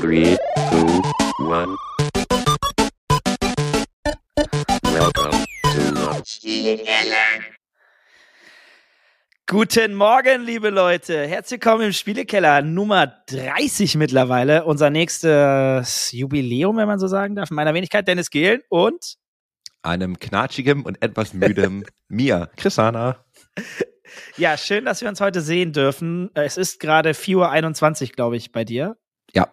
Three, two, one. Welcome to the Guten Morgen, liebe Leute. Herzlich willkommen im Spielekeller Nummer 30 mittlerweile. Unser nächstes Jubiläum, wenn man so sagen darf. Meiner Wenigkeit Dennis Gehlen und einem knatschigen und etwas müdem Mia, Chrisana. Ja, schön, dass wir uns heute sehen dürfen. Es ist gerade 4.21 Uhr, glaube ich, bei dir. Ja.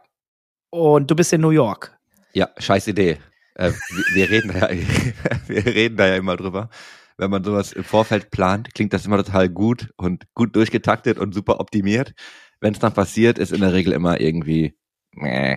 Und du bist in New York. Ja, scheiß Idee. Äh, wir, wir, reden da ja, wir reden da ja immer drüber. Wenn man sowas im Vorfeld plant, klingt das immer total gut und gut durchgetaktet und super optimiert. Wenn es dann passiert, ist in der Regel immer irgendwie. Meh.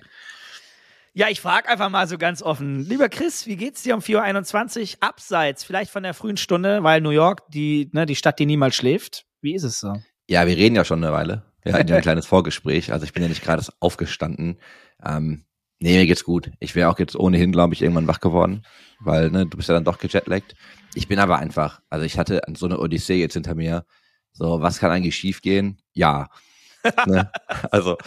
Ja, ich frage einfach mal so ganz offen. Lieber Chris, wie geht's dir um 4.21 Uhr abseits, vielleicht von der frühen Stunde, weil New York, die, ne, die Stadt, die niemals schläft. Wie ist es so? Ja, wir reden ja schon eine Weile. Wir hatten ja ein kleines Vorgespräch. Also ich bin ja nicht gerade aufgestanden. Ähm, nee, mir geht's gut. Ich wäre auch jetzt ohnehin, glaube ich, irgendwann wach geworden, weil ne, du bist ja dann doch gejetlaggt. Ich bin aber einfach, also ich hatte so eine Odyssee jetzt hinter mir. So, was kann eigentlich schiefgehen? Ja. ne? Also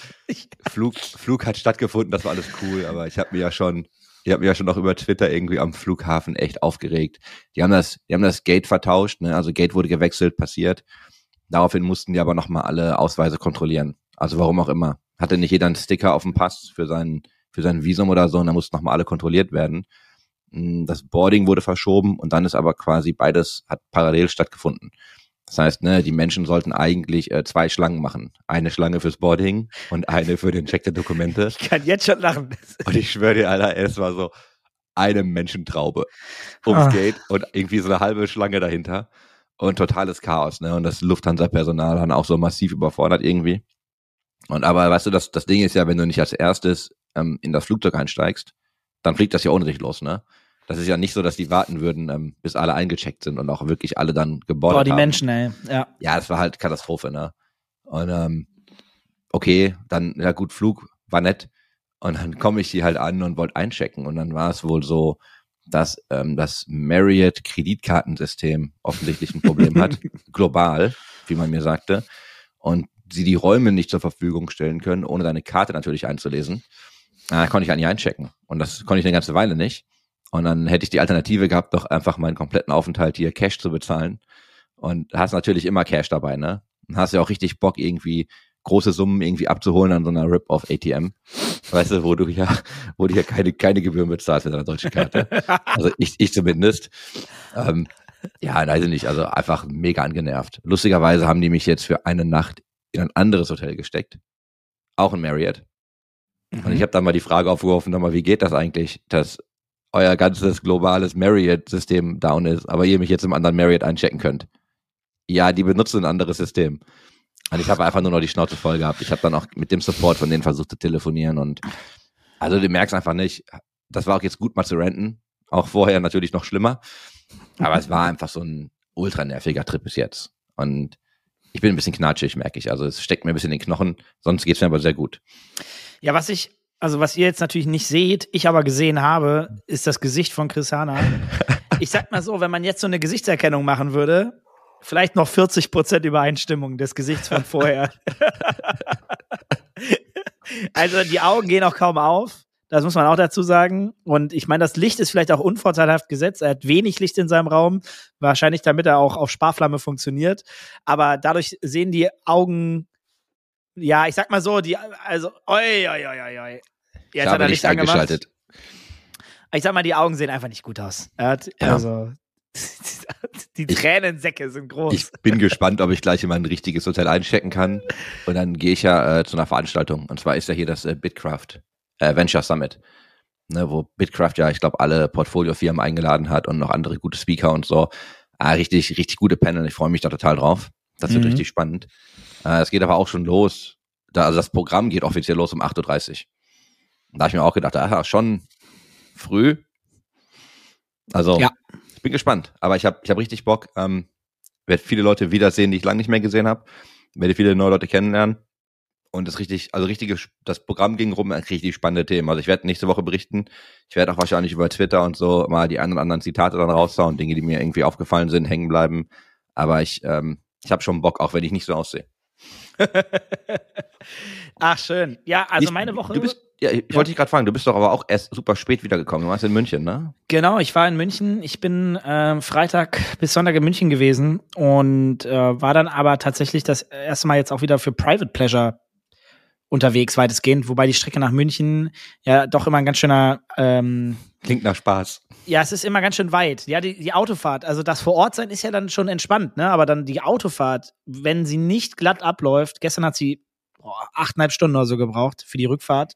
Flug, Flug hat stattgefunden, das war alles cool, aber ich habe mir ja schon, ich habe mir ja schon noch über Twitter irgendwie am Flughafen echt aufgeregt. Die haben das, die haben das Gate vertauscht, ne? Also Gate wurde gewechselt, passiert. Daraufhin mussten die aber nochmal alle Ausweise kontrollieren. Also warum auch immer. Hatte nicht jeder einen Sticker auf dem Pass für sein, für sein Visum oder so und da mussten nochmal alle kontrolliert werden. Hm, das Boarding wurde verschoben und dann ist aber quasi beides hat parallel stattgefunden. Das heißt, ne, die Menschen sollten eigentlich äh, zwei Schlangen machen. Eine Schlange fürs Boarding und eine für den Check der Dokumente. Ich kann jetzt schon lachen. Und ich schwöre dir, Alter, es war so eine Menschentraube ums Ah. Gate und irgendwie so eine halbe Schlange dahinter. Und totales Chaos, ne? Und das Lufthansa-Personal dann auch so massiv überfordert irgendwie. Und aber weißt du, das, das Ding ist ja, wenn du nicht als erstes ähm, in das Flugzeug einsteigst, dann fliegt das ja ohne dich los, ne? Das ist ja nicht so, dass die warten würden, ähm, bis alle eingecheckt sind und auch wirklich alle dann gebordet Boah, die haben. Menschen, ey. Ja. Ja, das war halt Katastrophe, ne? Und ähm, okay, dann, ja gut, Flug war nett. Und dann komme ich hier halt an und wollte einchecken. Und dann war es wohl so, dass ähm, das Marriott Kreditkartensystem offensichtlich ein Problem hat, global, wie man mir sagte. Und sie die Räume nicht zur Verfügung stellen können, ohne deine Karte natürlich einzulesen. Da konnte ich eigentlich einchecken. Und das konnte ich eine ganze Weile nicht. Und dann hätte ich die Alternative gehabt, doch einfach meinen kompletten Aufenthalt hier Cash zu bezahlen. Und hast natürlich immer Cash dabei, ne? Und hast ja auch richtig Bock, irgendwie große Summen irgendwie abzuholen an so einer Rip-Off-ATM. Weißt du, wo du ja, wo du ja keine, keine Gebühren bezahlst mit deiner deutschen Karte. Also ich, ich zumindest. Ähm, ja, weiß ich nicht, also einfach mega angenervt. Lustigerweise haben die mich jetzt für eine Nacht in ein anderes Hotel gesteckt. Auch in Marriott. Und ich habe dann mal die Frage aufgeworfen, nochmal, wie geht das eigentlich, dass euer ganzes globales Marriott-System down ist, aber ihr mich jetzt im anderen Marriott einchecken könnt. Ja, die benutzen ein anderes System. Und ich habe einfach nur noch die Schnauze voll gehabt. Ich habe dann auch mit dem Support von denen versucht zu telefonieren und also du merkst einfach nicht, das war auch jetzt gut mal zu renten. Auch vorher natürlich noch schlimmer. Aber es war einfach so ein ultra nerviger Trip bis jetzt. Und ich bin ein bisschen knatschig, merke ich. Also es steckt mir ein bisschen in den Knochen, sonst geht's mir aber sehr gut. Ja, was ich, also was ihr jetzt natürlich nicht seht, ich aber gesehen habe, ist das Gesicht von Chris Hanna. Ich sag mal so, wenn man jetzt so eine Gesichtserkennung machen würde, vielleicht noch 40 Prozent Übereinstimmung des Gesichts von vorher. also die Augen gehen auch kaum auf. Das muss man auch dazu sagen. Und ich meine, das Licht ist vielleicht auch unvorteilhaft gesetzt. Er hat wenig Licht in seinem Raum. Wahrscheinlich, damit er auch auf Sparflamme funktioniert. Aber dadurch sehen die Augen, ja, ich sag mal so, die, also, oi, oi, oi, oi, Jetzt hat er Licht angemacht. eingeschaltet. Ich sag mal, die Augen sehen einfach nicht gut aus. Er hat, Ja. also, die Tränensäcke sind groß. Ich bin gespannt, ob ich gleich in mein richtiges Hotel einchecken kann. Und dann gehe ich ja äh, zu einer Veranstaltung. Und zwar ist ja hier das äh, Bitcraft äh, Venture Summit. Ne, wo Bitcraft ja, ich glaube, alle Portfoliofirmen eingeladen hat und noch andere gute Speaker und so. Ah, richtig, richtig gute Panel. Ich freue mich da total drauf. Das wird Mhm. richtig spannend. Äh, es geht aber auch schon los. Da, also das Programm geht offiziell los um 8.30 Uhr. Da habe ich mir auch gedacht, ah, schon früh. Also, Ja. Ich bin gespannt. Aber ich habe ich hab richtig Bock. Ähm, werde viele Leute wiedersehen, die ich lange nicht mehr gesehen habe. Werde viele neue Leute kennenlernen. Und das richtig, also richtige, das Programm ging rum, richtig spannende Themen. Also ich werde nächste Woche berichten. Ich werde auch wahrscheinlich über Twitter und so mal die einen oder anderen Zitate dann raushauen, Dinge, die mir irgendwie aufgefallen sind, hängen bleiben. Aber ich, ähm, ich habe schon Bock, auch wenn ich nicht so aussehe. Ach, schön. Ja, also ist- meine Woche. Du bist, Ja, ich Ja. wollte dich gerade fragen, du bist doch aber auch erst super spät wiedergekommen. Du warst in München, ne? Genau, ich war in München. Ich bin ähm, Freitag bis Sonntag in München gewesen und äh, war dann aber tatsächlich das erste Mal jetzt auch wieder für Private Pleasure unterwegs, weitestgehend, wobei die Strecke nach München ja doch immer ein ganz schöner ähm, Klingt nach Spaß. Ja, es ist immer ganz schön weit. Ja, die, die Autofahrt, also das vor Ort sein ist ja dann schon entspannt, ne? Aber dann die Autofahrt, wenn sie nicht glatt abläuft, gestern hat sie boah, achteinhalb Stunden oder so gebraucht für die Rückfahrt.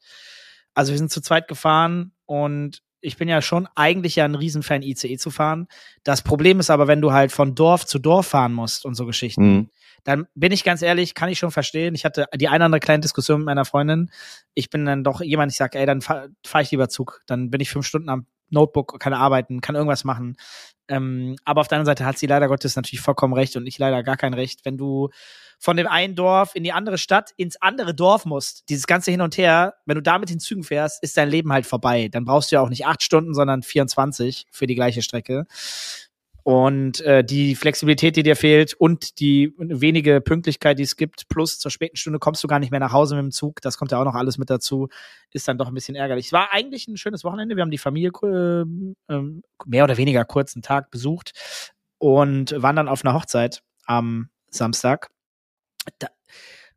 Also wir sind zu zweit gefahren und ich bin ja schon eigentlich ja ein Riesenfan, ICE zu fahren. Das Problem ist aber, wenn du halt von Dorf zu Dorf fahren musst und so Geschichten, Mhm. dann bin ich ganz ehrlich, kann ich schon verstehen. Ich hatte die eine oder andere kleine Diskussion mit meiner Freundin. Ich bin dann doch jemand, ich sage, ey, dann fahre fahr ich lieber Zug. Dann bin ich fünf Stunden am Notebook, kann arbeiten, kann irgendwas machen. Ähm, aber auf der anderen Seite hat sie leider Gottes natürlich vollkommen recht und ich leider gar kein Recht. Wenn du von dem einen Dorf in die andere Stadt ins andere Dorf musst, dieses ganze Hin und Her, wenn du da mit den Zügen fährst, ist dein Leben halt vorbei. Dann brauchst du ja auch nicht acht Stunden, sondern 24 für die gleiche Strecke. Und äh, die Flexibilität, die dir fehlt und die wenige Pünktlichkeit, die es gibt, plus zur späten Stunde kommst du gar nicht mehr nach Hause mit dem Zug, das kommt ja auch noch alles mit dazu, ist dann doch ein bisschen ärgerlich. Es war eigentlich ein schönes Wochenende, wir haben die Familie äh, ähm, mehr oder weniger kurzen Tag besucht und waren dann auf einer Hochzeit am Samstag. Da,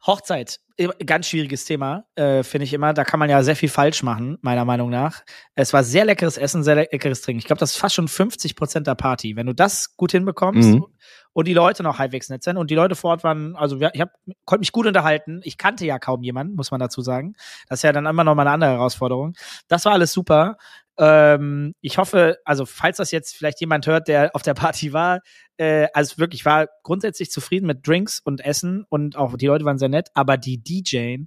Hochzeit, ganz schwieriges Thema, äh, finde ich immer. Da kann man ja sehr viel falsch machen, meiner Meinung nach. Es war sehr leckeres Essen, sehr leckeres Trinken. Ich glaube, das ist fast schon 50 Prozent der Party. Wenn du das gut hinbekommst Mhm. und die Leute noch halbwegs nett sind und die Leute vor Ort waren, also ich hab, konnte mich gut unterhalten. Ich kannte ja kaum jemanden, muss man dazu sagen. Das ist ja dann immer noch mal eine andere Herausforderung. Das war alles super. Ähm, ich hoffe, also falls das jetzt vielleicht jemand hört, der auf der Party war, äh, also wirklich ich war grundsätzlich zufrieden mit Drinks und Essen und auch die Leute waren sehr nett, aber die DJ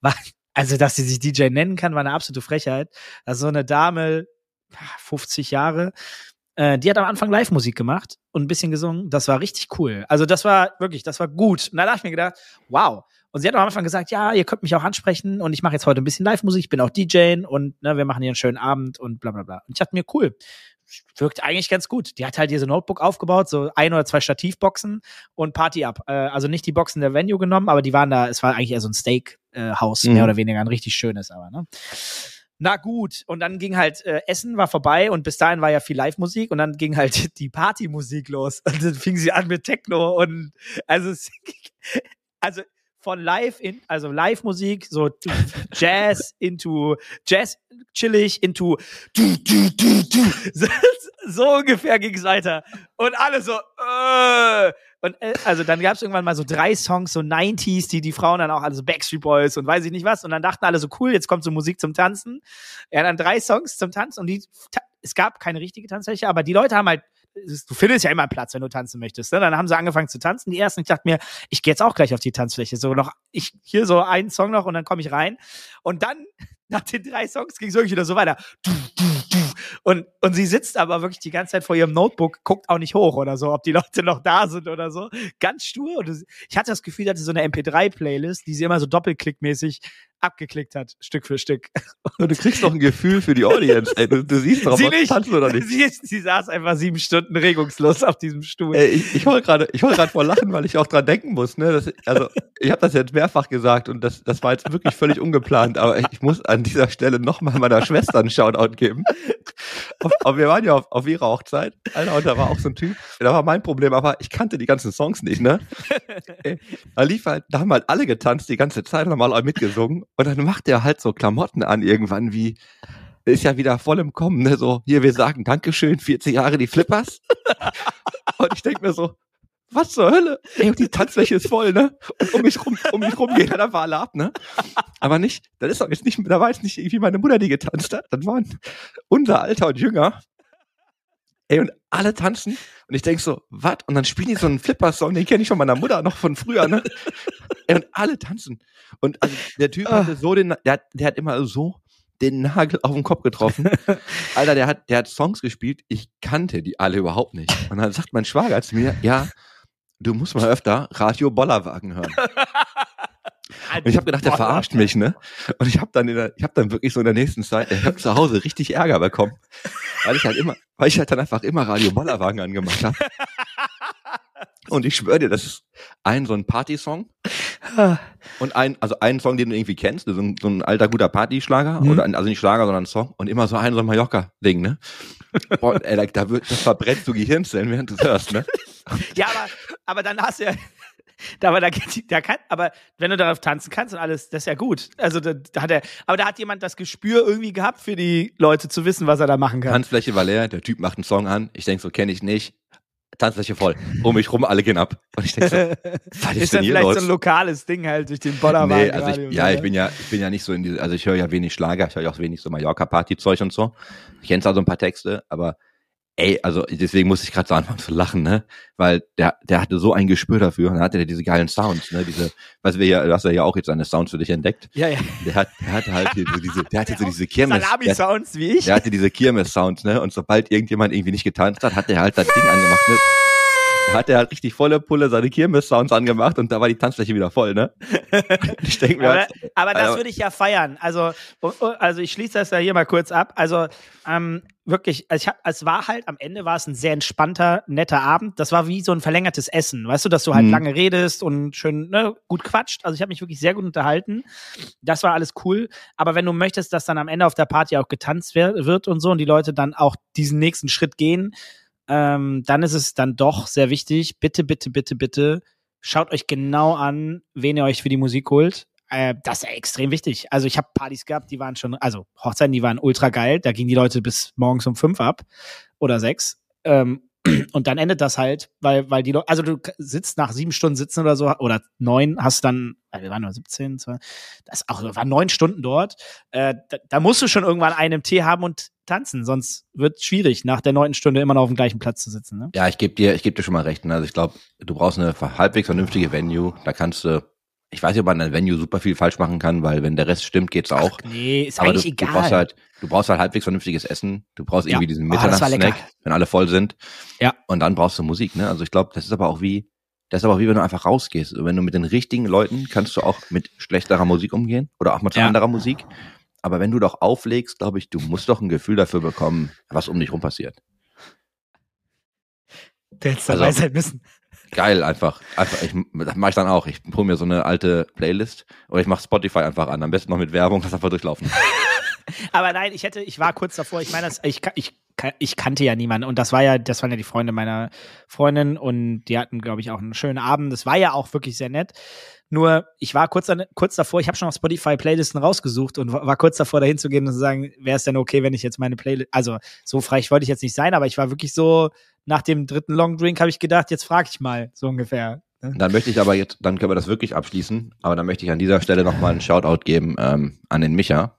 war, also dass sie sich DJ nennen kann, war eine absolute Frechheit. Also so eine Dame, 50 Jahre, äh, die hat am Anfang Live-Musik gemacht und ein bisschen gesungen. Das war richtig cool. Also das war wirklich, das war gut. Und da habe ich mir gedacht, wow. Und sie hat am Anfang gesagt, ja, ihr könnt mich auch ansprechen und ich mache jetzt heute ein bisschen Live-Musik, ich bin auch DJ und ne, wir machen hier einen schönen Abend und bla bla bla. Und ich dachte mir, cool, wirkt eigentlich ganz gut. Die hat halt ein Notebook aufgebaut, so ein oder zwei Stativboxen und Party ab. Äh, also nicht die Boxen der Venue genommen, aber die waren da, es war eigentlich eher so ein Steak-Haus, Mhm. mehr oder weniger, ein richtig schönes aber, ne? Na gut, und dann ging halt äh, Essen war vorbei und bis dahin war ja viel Live-Musik und dann ging halt die Partymusik los. Und dann fing sie an mit Techno und also also von live in also Live-Musik so Jazz into Jazz chillig into du, du, du, du. So, ungefähr ging's weiter und alle so äh, und äh, also dann gab's irgendwann mal so drei Songs so 90s, die die Frauen dann auch also Backstreet Boys und weiß ich nicht was und dann dachten alle so cool, jetzt kommt so Musik zum Tanzen. Ja, dann drei Songs zum Tanzen und die es gab keine richtige Tanzfläche, aber die Leute haben halt du findest ja immer Platz, wenn du tanzen möchtest. Ne? Dann haben sie angefangen zu tanzen. Die ersten, ich dachte mir, ich gehe jetzt auch gleich auf die Tanzfläche. So noch, ich hier so einen Song noch und dann komme ich rein. Und dann, nach den drei Songs, ging es wirklich wieder so weiter. Und, und sie sitzt aber wirklich die ganze Zeit vor ihrem Notebook, guckt auch nicht hoch oder so, ob die Leute noch da sind oder so. Ganz stur. Und ich hatte das Gefühl, sie hatte so eine MP3-Playlist, die sie immer so doppelklickmäßig abgeklickt hat, Stück für Stück. Und du kriegst doch ein Gefühl für die Audience. Ey, du, du siehst doch, sie ob nicht. tanzen oder nicht. Sie, sie saß einfach sieben Stunden regungslos auf diesem Stuhl. Ey, ich, ich heul gerade, ich heul gerade vor Lachen, weil ich auch dran denken muss. Ne? Das, also ich habe das jetzt mehrfach gesagt und das, das war jetzt wirklich völlig ungeplant. Aber ich muss an dieser Stelle nochmal meiner Schwester einen Shoutout geben. Auf, auf, wir waren ja auf, auf ihrer Hochzeit. Alter, und da war auch so ein Typ. Da war mein Problem, aber ich kannte die ganzen Songs nicht. Ne? Da lief halt, da haben halt alle getanzt die ganze Zeit und haben alle mitgesungen. Und dann macht er halt so Klamotten an irgendwann wie ist ja wieder voll im Kommen, ne? So, hier, wir sagen Dankeschön, 40 Jahre die Flippers. Und ich denk mir so, was zur Hölle? Ey, und die Tanzfläche ist voll, ne? Und um mich rum, um mich rum gehen dann einfach alle ab, ne? Aber nicht, das ist doch jetzt nicht, da war jetzt nicht irgendwie meine Mutter, die getanzt hat. Das waren unser Alter und Jünger. Ey, und alle tanzen. Und ich denk so, was? Und dann spielen die so einen Flipper-Song, den kenne ich von meiner Mutter noch von früher, ne? Ey, und alle tanzen. Und also der Typ hatte so den, der, hat- der hat immer so den Nagel auf den Kopf getroffen. Alter, der hat, der hat Songs gespielt, ich kannte die alle überhaupt nicht. Und dann sagt mein Schwager zu mir, ja, du musst mal öfter Radio Bollerwagen hören. Und ich habe gedacht, der verarscht mich, ne? Und ich habe dann in der, ich habe dann wirklich so in der nächsten Zeit, ich habe zu Hause richtig Ärger bekommen, weil ich halt immer, weil ich halt dann einfach immer Radio Bollerwagen angemacht habe. Und ich schwöre dir, das ist ein so ein Partysong. Und ein, also einen Song, den du irgendwie kennst, so ein, so ein alter guter Partyschlager, Mhm. oder ein, also nicht Schlager, sondern ein Song, und immer so ein so ein Mallorca-Ding, ne? Boah, ey, da, da wird, das verbrennst du Gehirnzellen, während du hörst, ne? Ja, aber, aber dann hast du ja. Aber, da, da kann, aber wenn du darauf tanzen kannst und alles, das ist ja gut. Also da, da hat er, aber da hat jemand das Gespür irgendwie gehabt für die Leute zu wissen, was er da machen kann. Tanzfläche war leer, der Typ macht einen Song an, ich denk so, kenne ich nicht. Tanzfläche voll. Um mich rum, alle gehen ab. Und ich denk so, was ist, ist denn dann hier vielleicht los? so ein lokales Ding halt durch den Bollerwagen. Nee, also ich, und ja, ich ne? bin ja, ich bin ja nicht so in diese, also ich höre ja wenig Schlager, ich höre ja auch wenig so Mallorca-Party-Zeug und so. Ich kenne zwar so ein paar Texte, aber ey, also deswegen musste ich gerade so anfangen zu lachen, ne? Weil der, der hatte so ein Gespür dafür und dann hatte der diese geilen Sounds, ne? Diese, was wir ja, du hast ja auch jetzt seine Sounds für dich entdeckt. Ja, ja. Der hat, der hatte halt hier so diese, der hatte so diese Kirmes. Salami-Sounds wie ich. der hatte diese Kirmes-Sounds, ne? Und sobald irgendjemand irgendwie nicht getanzt hat, hat der halt das Ding angemacht, ne? Da hat er halt richtig volle Pulle seine Kirmes-Sounds angemacht und da war die Tanzfläche wieder voll, ne? Ich denke mir, Aber, halt, aber das also- würde ich ja feiern. Also, also ich schließe das ja hier mal kurz ab. Also ähm, wirklich, also ich hab, es war halt am Ende war es ein sehr entspannter, netter Abend. Das war wie so ein verlängertes Essen, weißt du, dass du halt Mhm. lange redest und schön ne, gut quatscht. Also ich habe mich wirklich sehr gut unterhalten. Das war alles cool. Aber wenn du möchtest, dass dann am Ende auf der Party auch getanzt wird und so und die Leute dann auch diesen nächsten Schritt gehen, ähm, dann ist es dann doch sehr wichtig. Bitte, bitte, bitte, bitte schaut euch genau an, wen ihr euch für die Musik holt. Äh, das ist extrem wichtig. Also ich habe Partys gehabt, die waren schon, also Hochzeiten, die waren ultra geil. Da gingen die Leute bis morgens um fünf ab oder sechs. Ähm, und dann endet das halt, weil, weil die Leute, also du sitzt nach sieben Stunden sitzen oder so, oder neun, hast dann, äh, wir waren nur 17, zwei, das auch, wir waren neun Stunden dort. Äh, da, da musst du schon irgendwann einen Tee haben und tanzen, sonst wird schwierig, nach der neunten Stunde immer noch auf dem gleichen Platz zu sitzen. Ne? Ja, ich gebe dir, ich gebe dir schon mal recht. ne? Also ich glaube, du brauchst eine halbwegs vernünftige Venue. Da kannst du, ich weiß nicht, ob man an Venue super viel falsch machen kann, weil wenn der Rest stimmt, geht's auch. Nee, ist Aber du, eigentlich du egal. brauchst halt, du brauchst halt halbwegs vernünftiges Essen. Du brauchst Ja. irgendwie diesen Oh, lecker. Mitternachtssnack, wenn alle voll sind. Ja. Und dann brauchst du Musik, ne? Also ich glaube, das ist aber auch wie, das ist aber auch wie wenn du einfach rausgehst. Wenn du mit den richtigen Leuten kannst du auch mit schlechterer Musik umgehen oder auch zu Ja. anderer Musik. Aber wenn du doch auflegst, glaube ich, du musst doch ein Gefühl dafür bekommen, was um dich rum passiert. Der hätte Also- dabei sein müssen. Geil, einfach. einfach ich, das mache ich dann auch. Ich hole mir so eine alte Playlist oder ich mache Spotify einfach an. Am besten noch mit Werbung, das einfach durchlaufen. Aber nein, ich hätte, ich war kurz davor. Ich meine, ich, ich, ich kannte ja niemanden und das war ja, das waren ja die Freunde meiner Freundin und die hatten, glaube ich, auch einen schönen Abend. Das war ja auch wirklich sehr nett. Nur, ich war kurz, an, kurz davor, ich habe schon auf Spotify Playlisten rausgesucht und war kurz davor, dahin zu gehen und zu sagen, wäre es denn okay, wenn ich jetzt meine Playlist, also so frech wollte ich jetzt nicht sein, aber ich war wirklich so, nach dem dritten Long Drink habe ich gedacht, jetzt frage ich mal, so ungefähr. ne? Dann möchte ich aber jetzt, dann können wir das wirklich abschließen. Aber dann möchte ich an dieser Stelle nochmal einen Shoutout geben ähm, an den Micha,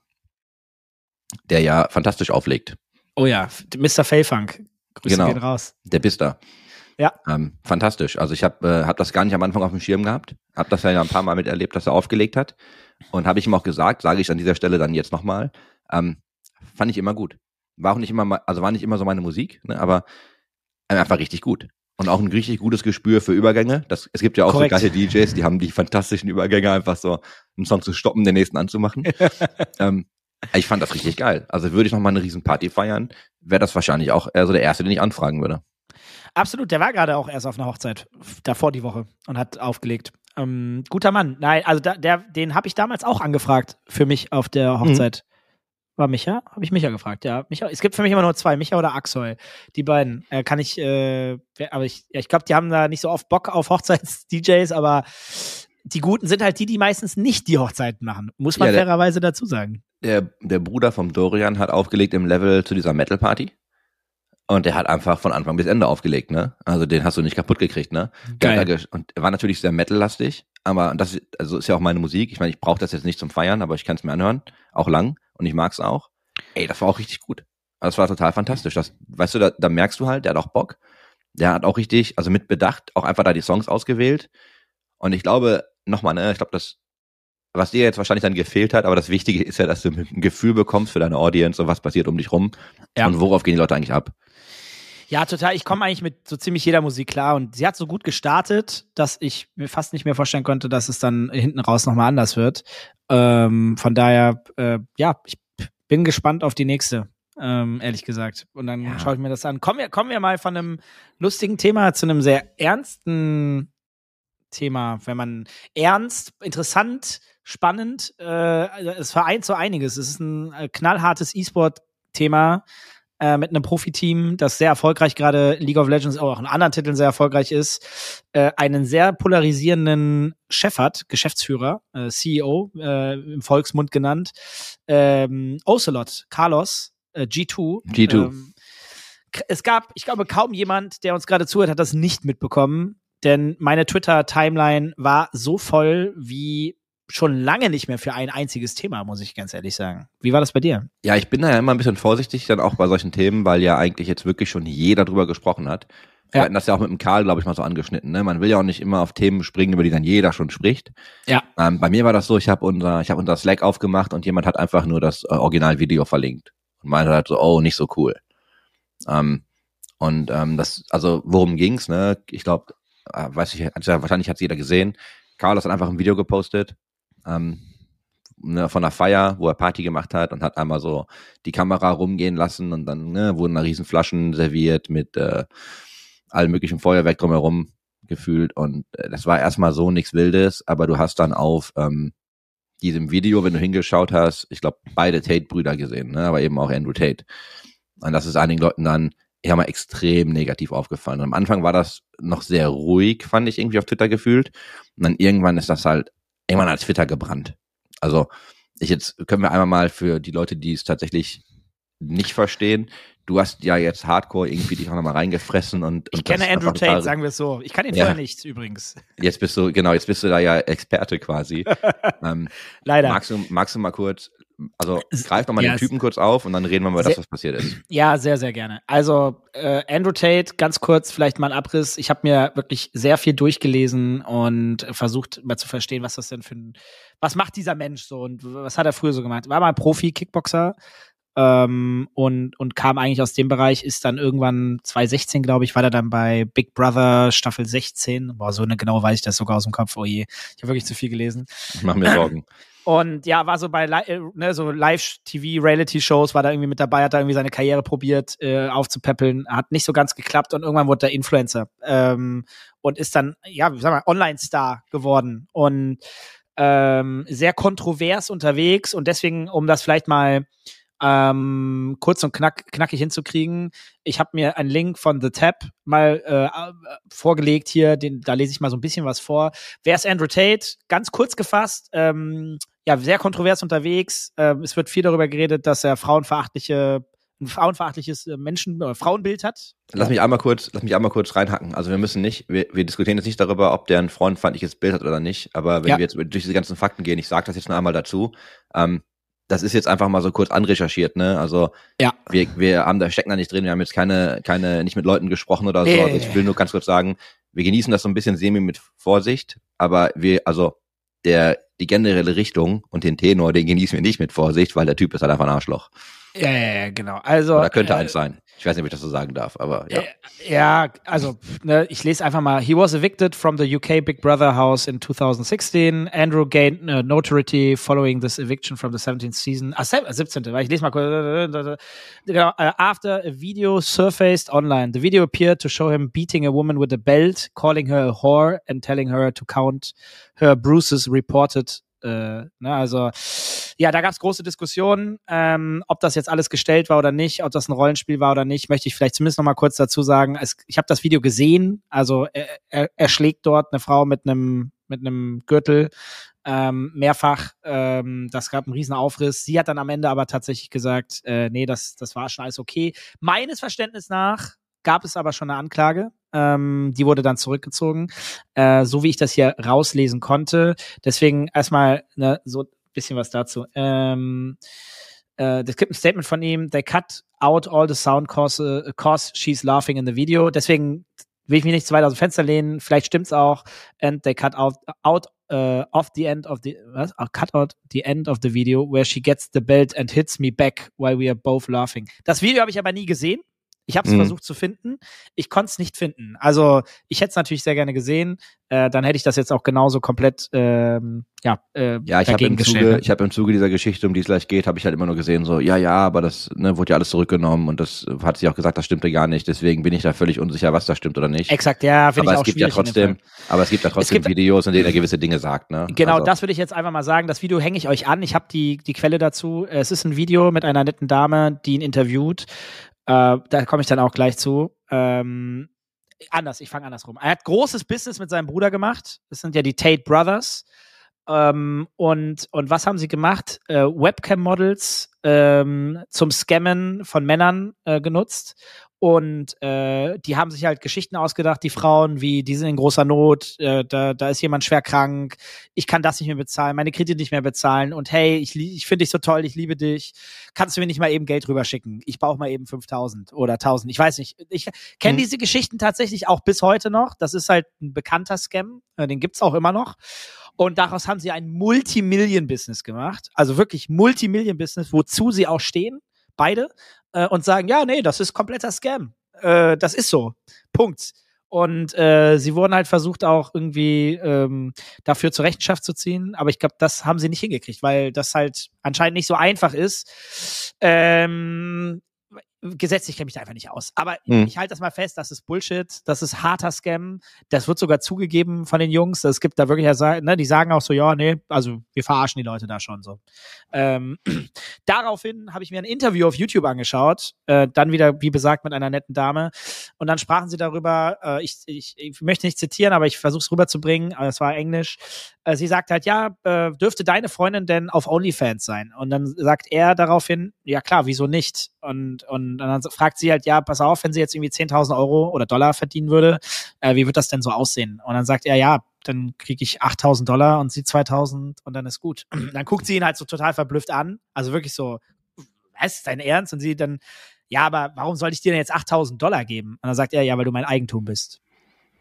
der ja fantastisch auflegt. Oh ja, Mr. Failfunk. Grüße Genau. gehen raus. Der bist da. Ja. Ähm, fantastisch. Also ich habe äh, hab das gar nicht am Anfang auf dem Schirm gehabt. Hab das ja ein paar Mal miterlebt, dass er aufgelegt hat. Und habe ich ihm auch gesagt, sage ich an dieser Stelle dann jetzt nochmal, ähm, fand ich immer gut. War auch nicht immer, mal- also war nicht immer so meine Musik, ne, aber einfach richtig gut. Und auch ein richtig gutes Gespür für Übergänge. Das, es gibt ja auch Korrekt. so geile DJs, die haben die fantastischen Übergänge, einfach so einen Song zu stoppen, den nächsten anzumachen. ähm, ich fand das richtig geil. Also würde ich noch mal eine riesen Party feiern, wäre das wahrscheinlich auch eher so der erste, den ich anfragen würde. Absolut, der war gerade auch erst auf einer Hochzeit, davor die Woche und hat aufgelegt. Ähm, guter Mann. Nein, also da, der, den habe ich damals auch angefragt für mich auf der Hochzeit. War Micha? Habe ich Micha gefragt, ja. Micha, es gibt für mich immer nur zwei, Micha oder Axel. Die beiden. Äh, kann ich, äh, aber ich, ja, ich glaube, die haben da nicht so oft Bock auf Hochzeits-DJs, aber die Guten sind halt die, die meistens nicht die Hochzeiten machen. Muss man Ja, der- fairerweise dazu sagen. Der, der Bruder vom Dorian hat aufgelegt im Level zu dieser Metal-Party. Und der hat einfach von Anfang bis Ende aufgelegt, ne? Also den hast du nicht kaputt gekriegt, ne? Geil. Und er war natürlich sehr Metal-lastig, aber das ist, also ist ja auch meine Musik. Ich meine, ich brauche das jetzt nicht zum Feiern, aber ich kann es mir anhören, auch lang und ich mag's auch. Ey, das war auch richtig gut. Also das war total fantastisch. Das, weißt du, da, da merkst du halt, der hat auch Bock. Der hat auch richtig, also mit Bedacht, auch einfach da die Songs ausgewählt. Und ich glaube, nochmal, ne, ich glaube, das, was dir jetzt wahrscheinlich dann gefehlt hat, aber das Wichtige ist ja, dass du ein Gefühl bekommst für deine Audience und was passiert um dich rum Ja. und worauf gehen die Leute eigentlich ab. Ja, total. Ich komme eigentlich mit so ziemlich jeder Musik klar und sie hat so gut gestartet, dass ich mir fast nicht mehr vorstellen konnte, dass es dann hinten raus nochmal anders wird. Ähm, von daher, äh, ja, ich bin gespannt auf die nächste, ähm, ehrlich gesagt. Und dann Ja. schaue ich mir das an. Kommen wir, kommen wir mal von einem lustigen Thema zu einem sehr ernsten Thema, wenn man ernst, interessant, spannend, äh, es vereint so einiges. Es ist ein äh, knallhartes E-Sport-Thema äh, mit einem Profiteam, das sehr erfolgreich gerade League of Legends, auch in anderen Titeln sehr erfolgreich ist, äh, einen sehr polarisierenden Chef hat, Geschäftsführer, äh, CEO, äh, im Volksmund genannt, ähm, Ocelot, Carlos, äh, G2. G2. Ähm, es gab, ich glaube, kaum jemand, der uns gerade zuhört, hat das nicht mitbekommen. Denn meine Twitter-Timeline war so voll wie schon lange nicht mehr für ein einziges Thema, muss ich ganz ehrlich sagen. Wie war das bei dir? Ja, ich bin da ja immer ein bisschen vorsichtig dann auch bei solchen Themen, weil ja eigentlich jetzt wirklich schon jeder drüber gesprochen hat. Wir Ja. hatten das ja auch mit dem Karl, glaube ich, mal so angeschnitten. Ne? Man will ja auch nicht immer auf Themen springen, über die dann jeder schon spricht. Ja. Ähm, bei mir war das so, ich habe unser, ich habe unser Slack aufgemacht und jemand hat einfach nur das äh, Originalvideo verlinkt und meinte halt so, oh, nicht so cool. Ähm, und ähm, das, also worum ging's? Ne? Ich glaube, äh, weiß ich, wahrscheinlich hat jeder gesehen. Carlos hat einfach ein Video gepostet ähm, ne, von einer Feier, wo er Party gemacht hat und hat einmal so die Kamera rumgehen lassen und dann ne, wurden da riesen Flaschen serviert mit äh, allem möglichen Feuerwerk drumherum gefühlt und äh, das war erstmal so nichts Wildes, aber du hast dann auf ähm, diesem Video, wenn du hingeschaut hast, ich glaube beide Tate-Brüder gesehen, ne, aber eben auch Andrew Tate. Und das ist einigen Leuten dann ja mal extrem negativ aufgefallen. Und am Anfang war das noch sehr ruhig, fand ich irgendwie auf Twitter gefühlt. Und dann irgendwann ist das halt irgendwann als Twitter gebrannt. Also ich jetzt können wir einmal mal für die Leute, die es tatsächlich nicht verstehen. Du hast ja jetzt Hardcore irgendwie dich auch nochmal reingefressen und, Ich und kenne das Andrew Tate, sagen wir es so. Ich kann ihn Ja. vorher nicht, übrigens. Jetzt bist du, genau, jetzt bist du da ja Experte quasi. ähm, Leider. magst, du, magst du mal kurz, also Es- greif doch mal ja, den Typen kurz auf und dann reden wir mal über das, was passiert ist. Ja, sehr, sehr gerne. Also äh, Andrew Tate, ganz kurz vielleicht mal ein Abriss. Ich habe mir wirklich sehr viel durchgelesen und versucht mal zu verstehen, was das denn für ein, was macht dieser Mensch so und was hat er früher so gemacht? War mal Profi-Kickboxer ähm, und und kam eigentlich aus dem Bereich, ist dann irgendwann 2016, glaube ich, war er dann bei Big Brother Staffel 16. Boah, so eine genau weiß ich das sogar aus dem Kopf. Oh je, ich habe wirklich zu viel gelesen. Ich mach mir Sorgen. Und ja, war so bei äh, ne, so Live-TV-Reality-Shows, war da irgendwie mit dabei, hat da irgendwie seine Karriere probiert äh, aufzupäppeln, hat nicht so ganz geklappt und irgendwann wurde er Influencer ähm, und ist dann, ja, wie sag mal, Online-Star geworden und ähm, sehr kontrovers unterwegs und deswegen, um das vielleicht mal ähm, kurz und knack, knackig hinzukriegen. Ich habe mir einen Link von The Tab mal äh, äh, vorgelegt hier, den, da lese ich mal so ein bisschen was vor. Wer ist Andrew Tate? Ganz kurz gefasst, ähm, ja, sehr kontrovers unterwegs. Ähm, es wird viel darüber geredet, dass er frauenverachtliche, ein frauenverachtliches äh, Menschen- oder Frauenbild hat. Lass mich einmal kurz, lass mich einmal kurz reinhacken. Also wir müssen nicht, wir, wir diskutieren jetzt nicht darüber, ob der ein freundfeindliches Bild hat oder nicht. Aber wenn Ja. wir jetzt durch diese ganzen Fakten gehen, ich sage das jetzt nur einmal dazu. Ähm, das ist jetzt einfach mal so kurz anrecherchiert, ne? Also Ja. wir, wir haben da stecken da nicht drin, wir haben jetzt keine, keine, nicht mit Leuten gesprochen oder so. Nee. Also ich will nur ganz kurz sagen, wir genießen das so ein bisschen semi mit Vorsicht, aber wir, also der, die generelle Richtung und den Tenor, den genießen wir nicht mit Vorsicht, weil der Typ ist halt einfach ein Arschloch. Ja, ja, ja, genau. Also Oder könnte äh, eins sein. Ich weiß nicht, ob ich das so sagen darf, aber ja. Äh, Ja, also ne, ich lese einfach mal. He was evicted from the UK Big Brother house in 2016. Andrew gained uh, notoriety following this eviction from the 17th season. Ah, se- 17. weil Ich lese mal kurz. Genau, uh, after a video surfaced online, the video appeared to show him beating a woman with a belt, calling her a whore and telling her to count her bruises reported. Äh, ne, also ja, da gab es große Diskussionen, ähm, ob das jetzt alles gestellt war oder nicht, ob das ein Rollenspiel war oder nicht, möchte ich vielleicht zumindest noch mal kurz dazu sagen. Es, ich habe das Video gesehen, also er, er, er schlägt dort eine Frau mit einem mit einem Gürtel ähm, mehrfach. Ähm, das gab einen riesen Aufriss. Sie hat dann am Ende aber tatsächlich gesagt, äh, nee, das, das war schon alles okay. Meines Verständnis nach gab es aber schon eine Anklage. Ähm, die wurde dann zurückgezogen, äh, so wie ich das hier rauslesen konnte. Deswegen erstmal ne, so ein bisschen was dazu. Ähm, äh, es gibt ein Statement von ihm, they cut out all the sound cause, uh, cause she's laughing in the video. Deswegen will ich mich nicht zu weit aus dem Fenster lehnen. Vielleicht stimmt's auch. And they cut out, out uh, off the end of the, was? Uh, cut out the end of the video where she gets the belt and hits me back while we are both laughing. Das Video habe ich aber nie gesehen. Ich habe es Mhm. versucht zu finden. Ich konnte es nicht finden. Also ich hätte es natürlich sehr gerne gesehen. Äh, dann hätte ich das jetzt auch genauso komplett ähm, ja, äh, Ja, ich habe dagegen im Zuge, gestellt. ich habe im Zuge dieser Geschichte, um die es gleich geht, habe ich halt immer nur gesehen, so, ja, ja, aber das ne, wurde ja alles zurückgenommen und das hat sie auch gesagt, das stimmte gar nicht. Deswegen bin ich da völlig unsicher, was da stimmt oder nicht. Exakt, ja, finde aber ich auch es gibt ja trotzdem, aber es gibt ja trotzdem gibt- Videos, in denen er gewisse Dinge sagt, ne? Genau, also, das würde ich jetzt einfach mal sagen. Das Video hänge ich euch an. Ich habe die, die Quelle dazu. Es ist ein Video mit einer netten Dame, die ihn interviewt. Äh, da komme ich dann auch gleich zu. Ähm, anders, ich fange andersrum. Er hat großes Business mit seinem Bruder gemacht. Das sind ja die Tate Brothers. Ähm, und, und was haben sie gemacht? Äh, Webcam-Models ähm, zum Scammen von Männern äh, genutzt. Und äh, die haben sich halt Geschichten ausgedacht, die Frauen, wie die sind in großer Not, äh, da, da ist jemand schwer krank, ich kann das nicht mehr bezahlen, meine Kredite nicht mehr bezahlen und hey, ich, ich finde dich so toll, ich liebe dich, kannst du mir nicht mal eben Geld rüberschicken? Ich brauche mal eben 5000 oder 1000, ich weiß nicht. Ich kenne Hm. diese Geschichten tatsächlich auch bis heute noch, das ist halt ein bekannter Scam, äh, den gibt's auch immer noch. Und daraus haben sie ein Multimillion-Business gemacht, also wirklich Multimillion-Business, wozu sie auch stehen, beide, äh, und sagen, ja, nee, das ist kompletter Scam. Äh, das ist so. Punkt. Und äh, sie wurden halt versucht, auch irgendwie ähm, dafür zur Rechenschaft zu ziehen. Aber ich glaube, das haben sie nicht hingekriegt, weil das halt anscheinend nicht so einfach ist. Ähm, gesetzlich kenne ich da einfach nicht aus. Aber Hm. ich halte das mal fest, das ist Bullshit, das ist harter Scam. Das wird sogar zugegeben von den Jungs. Es gibt da wirklich, ne, die sagen auch so, ja, nee, also wir verarschen die Leute da schon so. Ähm, daraufhin habe ich mir ein Interview auf YouTube angeschaut, äh, dann wieder, wie besagt, mit einer netten Dame. Und dann sprachen sie darüber, äh, ich, ich, ich möchte nicht zitieren, aber ich versuche es rüberzubringen, aber es war Englisch. Äh, sie sagt halt, ja, äh, dürfte deine Freundin denn auf OnlyFans sein? Und dann sagt er daraufhin, ja klar, wieso nicht? Und, und dann fragt sie halt, ja, pass auf, wenn sie jetzt irgendwie 10.000 Euro oder Dollar verdienen würde, äh, wie wird das denn so aussehen? Und dann sagt er, ja, dann kriege ich 8.000 Dollar und sie 2.000 und dann ist gut. Dann guckt sie ihn halt so total verblüfft an, also wirklich so, was, ist dein Ernst? Und sie dann, ja, aber warum soll ich dir denn jetzt 8.000 Dollar geben? Und dann sagt er, ja, weil du mein Eigentum bist.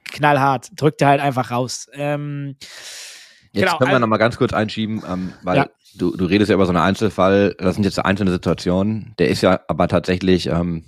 Knallhart, drückt er halt einfach raus. Ähm, Jetzt genau, können wir also- noch mal ganz kurz einschieben, ähm, weil Ja. du, du redest ja über so einen Einzelfall, das sind jetzt einzelne Situationen, der ist ja aber tatsächlich ähm,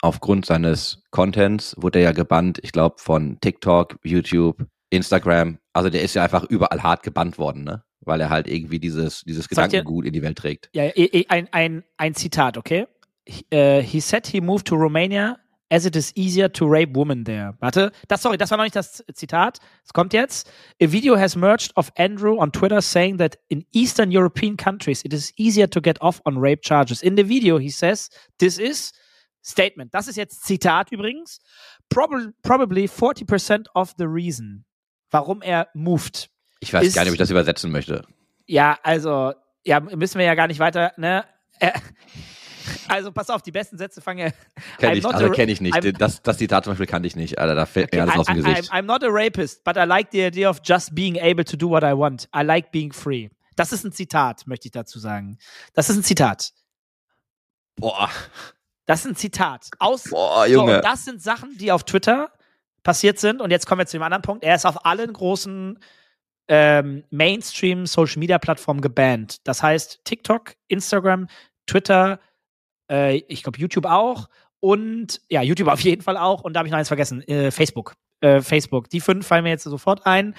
aufgrund seines Contents, wurde er ja gebannt, ich glaube von TikTok, YouTube, Instagram, also der ist ja einfach überall hart gebannt worden, ne? Weil er halt irgendwie dieses, dieses Gedankengut in die Welt trägt. Ja, eh, ein, ein, ein Zitat, okay? He, äh, he said he moved to Romania as it is easier to rape women there. Warte, das, sorry, das war noch nicht das Zitat. Es kommt jetzt. A video has merged of Andrew on Twitter saying that in Eastern European countries it is easier to get off on rape charges. In the video he says, this is Statement. Das ist jetzt Zitat übrigens. Probably, probably 40% of the reason, warum er moved. Ich weiß Ist- gar nicht, ob ich das übersetzen möchte. Ja, also, ja, müssen wir ja gar nicht weiter, ne? Äh, Also, pass auf, die besten Sätze fangen ja. Kenn I'm ich, also kenne ich nicht. I'm- Das, das Zitat zum Beispiel kannte ich nicht. Alter, da fällt mir Okay, alles aus dem I, I, Gesicht. I'm, I'm not a rapist, but I like the idea of just being able to do what I want. I like being free. Das ist ein Zitat, möchte ich dazu sagen. Das ist ein Zitat. Boah, Das ist ein Zitat. Aus, boah, so, Junge. und das sind Sachen, die auf Twitter passiert sind. Und jetzt kommen wir zu dem anderen Punkt. Er ist auf allen großen ähm, Mainstream-Social-Media-Plattformen gebannt. Das heißt TikTok, Instagram, Twitter, äh, ich glaube YouTube auch und ja, YouTube auf jeden Fall auch. Und da habe ich noch eins vergessen, äh, Facebook. Äh, Facebook. Die fünf fallen mir jetzt sofort ein.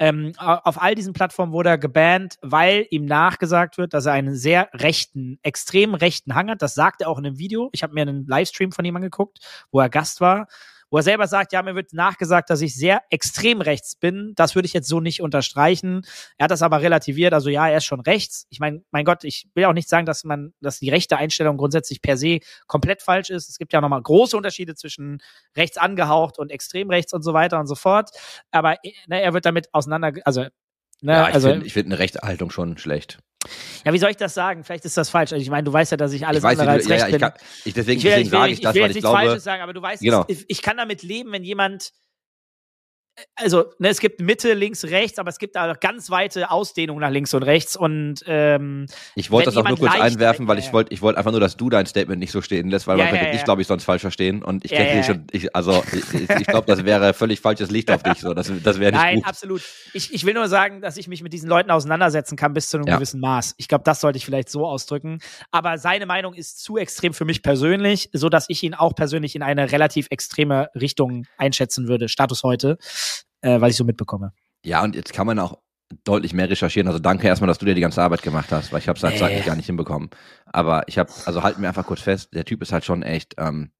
Ähm, au- auf all diesen Plattformen wurde er gebannt, weil ihm nachgesagt wird, dass er einen sehr rechten, extrem rechten Hang hat. Das sagt er auch in einem Video. Ich habe mir einen Livestream von ihm angeguckt, wo er Gast war, wo er selber sagt, ja, mir wird nachgesagt, dass ich sehr extrem rechts bin. Das würde ich jetzt so nicht unterstreichen. Er hat das aber relativiert. Also ja, er ist schon rechts. Ich meine, mein Gott, ich will auch nicht sagen, dass man, dass die rechte Einstellung grundsätzlich per se komplett falsch ist. Es gibt ja nochmal große Unterschiede zwischen rechts angehaucht und extrem rechts und so weiter und so fort. Aber ne, er wird damit auseinander, also Ne, ja, ich also, finde find eine Rechtshaltung schon schlecht. ja, wie soll ich das sagen? Vielleicht ist das falsch. Also ich meine, du weißt ja, dass ich alles ich weiß andere als ja, recht ja, ich bin. kann, ich, deswegen, ich will, deswegen ich will, sage ich, ich das, will weil jetzt ich nichts glaube, Falsches sagen, aber du weißt, Genau. ich, ich kann damit leben, wenn jemand also ne, es gibt Mitte, links, rechts, aber es gibt da ganz weite Ausdehnungen nach links und rechts und ähm, Ich wollte das auch nur kurz einwerfen, weil ja, ich wollte ich wollte einfach nur, dass du dein Statement nicht so stehen lässt, weil Ja, man könnte ja, dich, glaube ich, sonst falsch verstehen. Und ich kenne dich schon, ich, also ich, ich, glaube, das wäre völlig falsches Licht auf dich. So, das, das wäre nicht Nein, gut. absolut. Ich, ich will nur sagen, dass ich mich mit diesen Leuten auseinandersetzen kann bis zu einem gewissen Maß. Ich glaube, das sollte ich vielleicht so ausdrücken. Aber seine Meinung ist zu extrem für mich persönlich, so dass ich ihn auch persönlich in eine relativ extreme Richtung einschätzen würde, Status heute, äh, was ich so mitbekomme. Ja, und jetzt kann man auch deutlich mehr recherchieren. Also danke erstmal, dass du dir die ganze Arbeit gemacht hast, weil ich habe es halt zeitlich gar nicht hinbekommen. Aber ich habe, also halten wir einfach kurz fest, der Typ ist halt schon echt, ähm,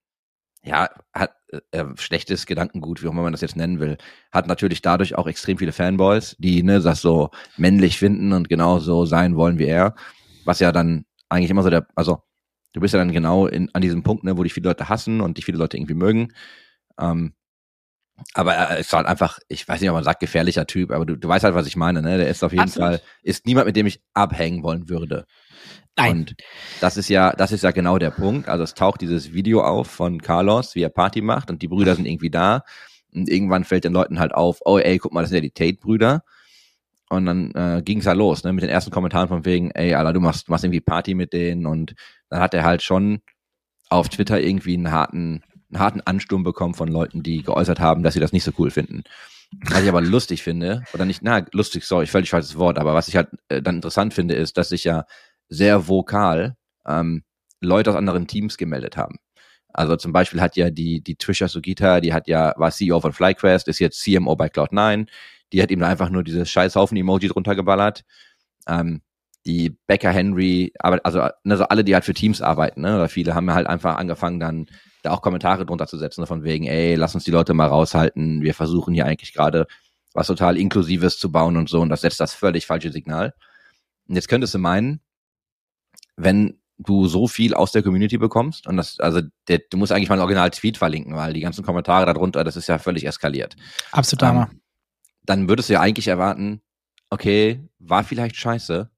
ja, hat äh, schlechtes Gedankengut, wie auch immer man das jetzt nennen will. Hat natürlich dadurch auch extrem viele Fanboys, die ne, das so männlich finden und genau so sein wollen wie er. Was ja dann eigentlich immer so der, also du bist ja dann genau in, an diesem Punkt, ne, wo dich viele Leute hassen und dich viele Leute irgendwie mögen. Ähm, aber er ist halt einfach, ich weiß nicht, ob man sagt, gefährlicher Typ, aber du, du weißt halt, was ich meine, ne? Der ist auf jeden Absolut. Fall, ist niemand, mit dem ich abhängen wollen würde. Nein. Und das ist ja, das ist ja genau der Punkt. Also es taucht dieses Video auf von Carlos, wie er Party macht und die Brüder sind irgendwie da. Und irgendwann fällt den Leuten halt auf, oh ey, guck mal, das sind ja die Tate-Brüder. Und dann äh, ging es halt los, ne, mit den ersten Kommentaren von wegen, ey, Alter, du machst, du machst irgendwie Party mit denen. Und dann hat er halt schon auf Twitter irgendwie einen harten, einen harten Ansturm bekommen von Leuten, die geäußert haben, dass sie das nicht so cool finden. Was ich aber lustig finde, oder nicht, na, lustig, sorry, völlig falsches Wort, aber was ich halt äh, dann interessant finde, ist, dass sich ja sehr vokal ähm, Leute aus anderen Teams gemeldet haben. Also zum Beispiel hat ja die, die Trisha Sugita, die hat ja, war CEO von FlyQuest, ist jetzt CMO bei Cloud9, die hat da einfach nur dieses Scheißhaufen-Emoji drunter geballert. Ähm, die Becker Henry, aber also, also alle, die halt für Teams arbeiten, ne, oder viele haben halt einfach angefangen, dann da auch Kommentare drunter zu setzen, von wegen, ey, lass uns die Leute mal raushalten, wir versuchen hier eigentlich gerade was total Inklusives zu bauen und so, und das setzt das völlig falsche Signal. Und jetzt könntest du meinen, wenn du so viel aus der Community bekommst, und das, also der, du musst eigentlich mal einen Original-Tweet verlinken, weil die ganzen Kommentare darunter, das ist ja völlig eskaliert. Absolut Ähm, Hammer. dann würdest du ja eigentlich erwarten, okay, war vielleicht scheiße,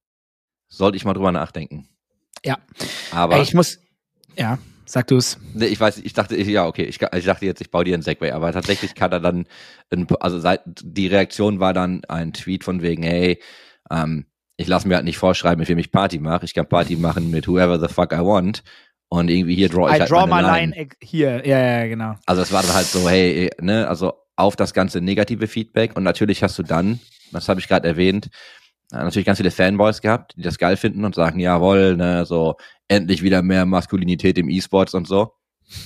sollte ich mal drüber nachdenken. Ja. Aber ich muss, ja, sag du es. Nee, ich weiß, ich dachte, ich- ja, okay, ich, ich dachte jetzt, ich baue dir einen Segway, aber tatsächlich kann er dann, ein, also seit, die Reaktion war dann ein Tweet von wegen, hey, ähm, ich lasse mir halt nicht vorschreiben, mit wem ich Party mache. Ich kann Party machen mit whoever the fuck I want. Und irgendwie hier draw ich I halt draw meine my line. line hier. Ja, ja, genau. Also es war dann halt so, hey, ne, also auf das ganze negative Feedback und natürlich hast du dann, das habe ich gerade erwähnt, äh, natürlich ganz viele Fanboys gehabt, die das geil finden und sagen, jawohl, ne, so endlich wieder mehr Maskulinität im E-Sports und so,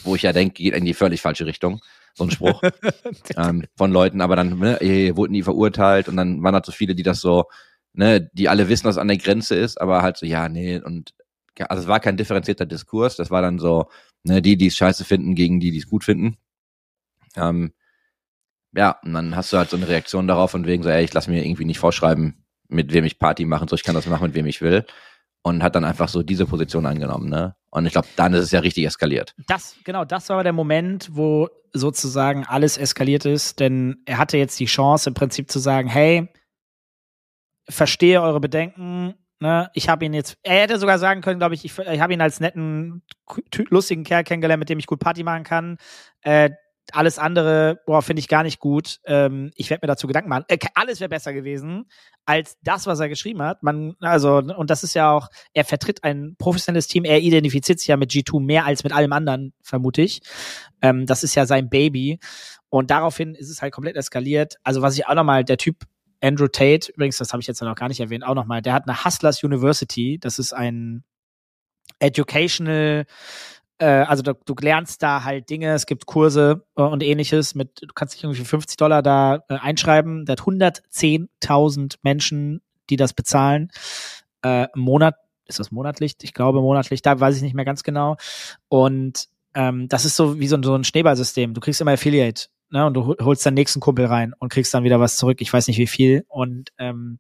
wo ich ja denke, geht in die völlig falsche Richtung, so ein Spruch ähm, von Leuten, aber dann ne, eh, wurden die verurteilt und dann waren halt so viele, die das so, ne, die alle wissen, was an der Grenze ist, aber halt so, ja, nee, und also es war kein differenzierter Diskurs, das war dann so, ne, die, die es scheiße finden, gegen die, die es gut finden. Ähm, ja, und dann hast du halt so eine Reaktion darauf von wegen so, ey, ich lass mir irgendwie nicht vorschreiben, mit wem ich Party machen soll, ich kann das machen, mit wem ich will. Und hat dann einfach so diese Position eingenommen, ne? Und ich glaube, dann ist es ja richtig eskaliert. Das, genau, das war der Moment, wo sozusagen alles eskaliert ist, denn er hatte jetzt die Chance im Prinzip zu sagen, hey, verstehe eure Bedenken, ne? Ich habe ihn jetzt, er hätte sogar sagen können, glaube ich, ich, ich habe ihn als netten, lustigen Kerl kennengelernt, mit dem ich gut Party machen kann. Äh, alles andere, boah, finde ich gar nicht gut. Ähm, ich werde mir dazu Gedanken machen. Äh, alles wäre besser gewesen als das, was er geschrieben hat. Man, also, und das ist ja auch, er vertritt ein professionelles Team. Er identifiziert sich ja mit G2 mehr als mit allem anderen, vermute ich. Ähm, das ist ja sein Baby. Und daraufhin ist es halt komplett eskaliert. Also, was ich auch nochmal, der Typ Andrew Tate, übrigens, das habe ich jetzt noch gar nicht erwähnt, auch nochmal, der hat eine Hustlers University. Das ist ein educational also du, du lernst da halt Dinge, es gibt Kurse äh, und ähnliches mit, du kannst dich irgendwie für 50 Dollar da äh, einschreiben. Der hat 110.000 Menschen, die das bezahlen. Äh, im Monat, ist das monatlich? Ich glaube monatlich, da weiß ich nicht mehr ganz genau. Und ähm, das ist so wie so ein, so ein Schneeballsystem. Du kriegst immer Affiliate, ne? Und du hol- holst deinen nächsten Kumpel rein und kriegst dann wieder was zurück. Ich weiß nicht wie viel. Und ähm,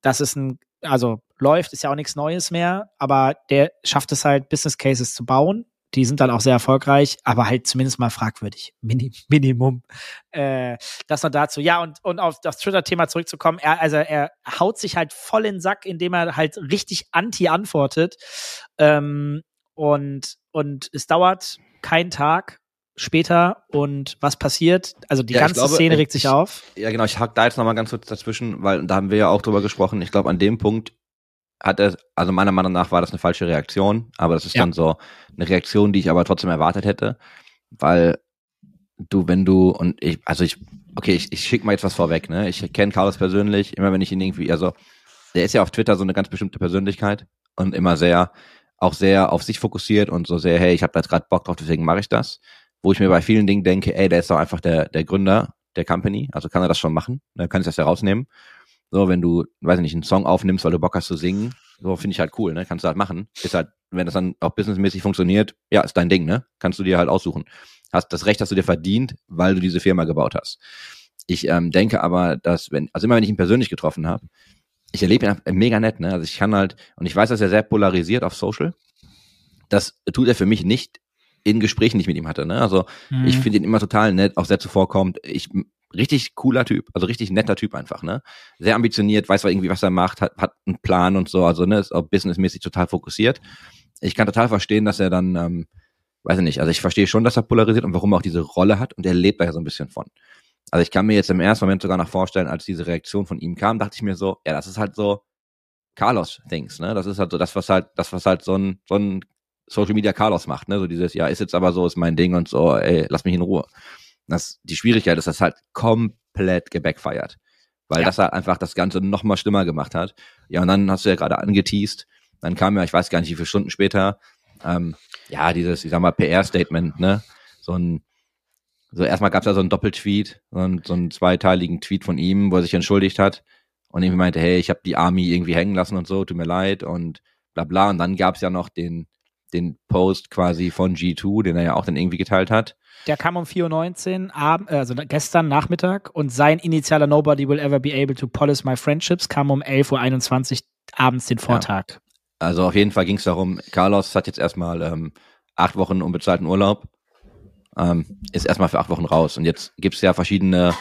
das ist ein, also läuft, ist ja auch nichts Neues mehr, aber der schafft es halt, Business Cases zu bauen. Die sind dann auch sehr erfolgreich, aber halt zumindest mal fragwürdig. Mini, Minimum. Äh, das noch dazu. Ja, und, und auf das Twitter-Thema zurückzukommen, er, also er haut sich halt voll in den Sack, indem er halt richtig anti antwortet. Ähm, und, und es dauert kein Tag, später und was passiert? Also die Ja, ich ganze glaube, Szene ich- regt sich auf. Ja, genau, ich hack da jetzt nochmal ganz kurz dazwischen, weil da haben wir ja auch drüber gesprochen. Ich glaube, an dem Punkt hat er, also meiner Meinung nach war das eine falsche Reaktion, aber das ist Ja. dann so eine Reaktion, die ich aber trotzdem erwartet hätte, weil du, wenn du, und ich, also ich, okay, ich, ich schicke mal jetzt was vorweg, ne? Ich kenne Carlos persönlich, immer wenn ich ihn irgendwie, also der ist ja auf Twitter so eine ganz bestimmte Persönlichkeit und immer sehr, auch sehr auf sich fokussiert und so sehr, hey, ich habe da jetzt gerade Bock drauf, deswegen mache ich das. Wo ich mir bei vielen Dingen denke, ey, der ist doch einfach der, der Gründer der Company, also kann er das schon machen, dann kann ich das ja rausnehmen. So, wenn du, weiß ich nicht, einen Song aufnimmst, weil du Bock hast zu singen, so finde ich halt cool, ne? Kannst du halt machen. Ist halt, wenn das dann auch businessmäßig funktioniert, ja, ist dein Ding, ne? Kannst du dir halt aussuchen. Hast das Recht hast du dir verdient, weil du diese Firma gebaut hast. Ich ähm, denke aber, dass wenn, also immer wenn ich ihn persönlich getroffen habe, ich erlebe ihn mega nett, ne? Also ich kann halt, und ich weiß, dass er sehr polarisiert auf Social. Das tut er für mich nicht in Gesprächen, die ich mit ihm hatte, ne? Also Mhm. ich finde ihn immer total nett, auch sehr zuvorkommt. Ich richtig cooler Typ, also richtig netter Typ einfach, ne? Sehr ambitioniert, weiß irgendwie, was er macht, hat, hat einen Plan und so, also ne, ist auch businessmäßig total fokussiert. Ich kann total verstehen, dass er dann, ähm, weiß ich nicht, also ich verstehe schon, dass er polarisiert und warum er auch diese Rolle hat und er lebt da ja so ein bisschen von. Also ich kann mir jetzt im ersten Moment sogar noch vorstellen, als diese Reaktion von ihm kam, dachte ich mir so, ja, das ist halt so Carlos-Things, ne? Das ist halt so das, was halt, das, was halt so ein, so ein Social Media Carlos macht, ne? So dieses, ja, ist jetzt aber so, ist mein Ding und so, ey, lass mich in Ruhe. Das, die Schwierigkeit ist, dass halt komplett gebackfeiert. Weil Ja. das halt einfach das Ganze noch mal schlimmer gemacht hat. Ja, und dann hast du ja gerade angeteased, dann kam ja, ich weiß gar nicht, wie viele Stunden später, ähm, ja, dieses, ich sag mal, PR-Statement, ne? So ein, so erstmal gab's ja so einen Doppeltweet, so einen, so einen zweiteiligen Tweet von ihm, wo er sich entschuldigt hat und irgendwie meinte, hey, ich habe die Army irgendwie hängen lassen und so, tut mir leid und bla bla. Und dann gab's ja noch den, den Post quasi von G2, den er ja auch dann irgendwie geteilt hat. Der kam um 4.19 Uhr, äh, also gestern Nachmittag und sein initialer Nobody will ever be able to polish my friendships kam um 11.21 Uhr abends den Vortag. Also auf jeden Fall ging's darum, Carlos hat jetzt erstmal ähm, acht Wochen unbezahlten Urlaub, ähm, ist erstmal für acht Wochen raus. Und jetzt gibt's ja verschiedene,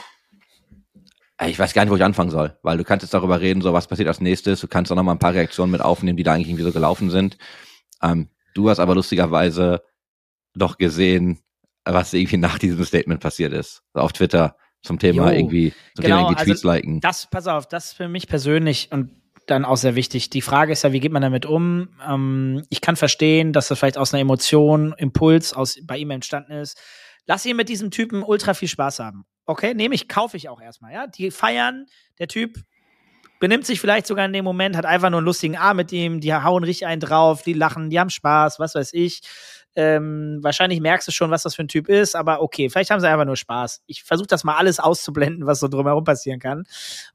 äh, ich weiß gar nicht, wo ich anfangen soll, weil du kannst jetzt darüber reden, so was passiert als nächstes, du kannst auch noch mal ein paar Reaktionen mit aufnehmen, die da eigentlich irgendwie so gelaufen sind. Ähm, du hast aber lustigerweise doch gesehen, was irgendwie nach diesem Statement passiert ist. Auf Twitter zum Thema Jo. irgendwie, zum Genau, Thema irgendwie also Tweets liken. Das, pass auf, das ist für mich persönlich und dann auch sehr wichtig. Die Frage ist ja, wie geht man damit um? Ähm, ich kann verstehen, dass das vielleicht aus einer Emotion, Impuls aus, bei ihm entstanden ist. Lass ihn mit diesem Typen ultra viel Spaß haben. Okay, nehme ich, kaufe ich auch erstmal, ja. Die feiern, der Typ benimmt sich vielleicht sogar in dem Moment, hat einfach nur einen lustigen Arm mit ihm, die hauen richtig einen drauf, die lachen, die haben Spaß, was weiß ich. Ähm, wahrscheinlich merkst du schon, was das für ein Typ ist, aber okay, vielleicht haben sie einfach nur Spaß. Ich versuche das mal alles auszublenden, was so drumherum passieren kann.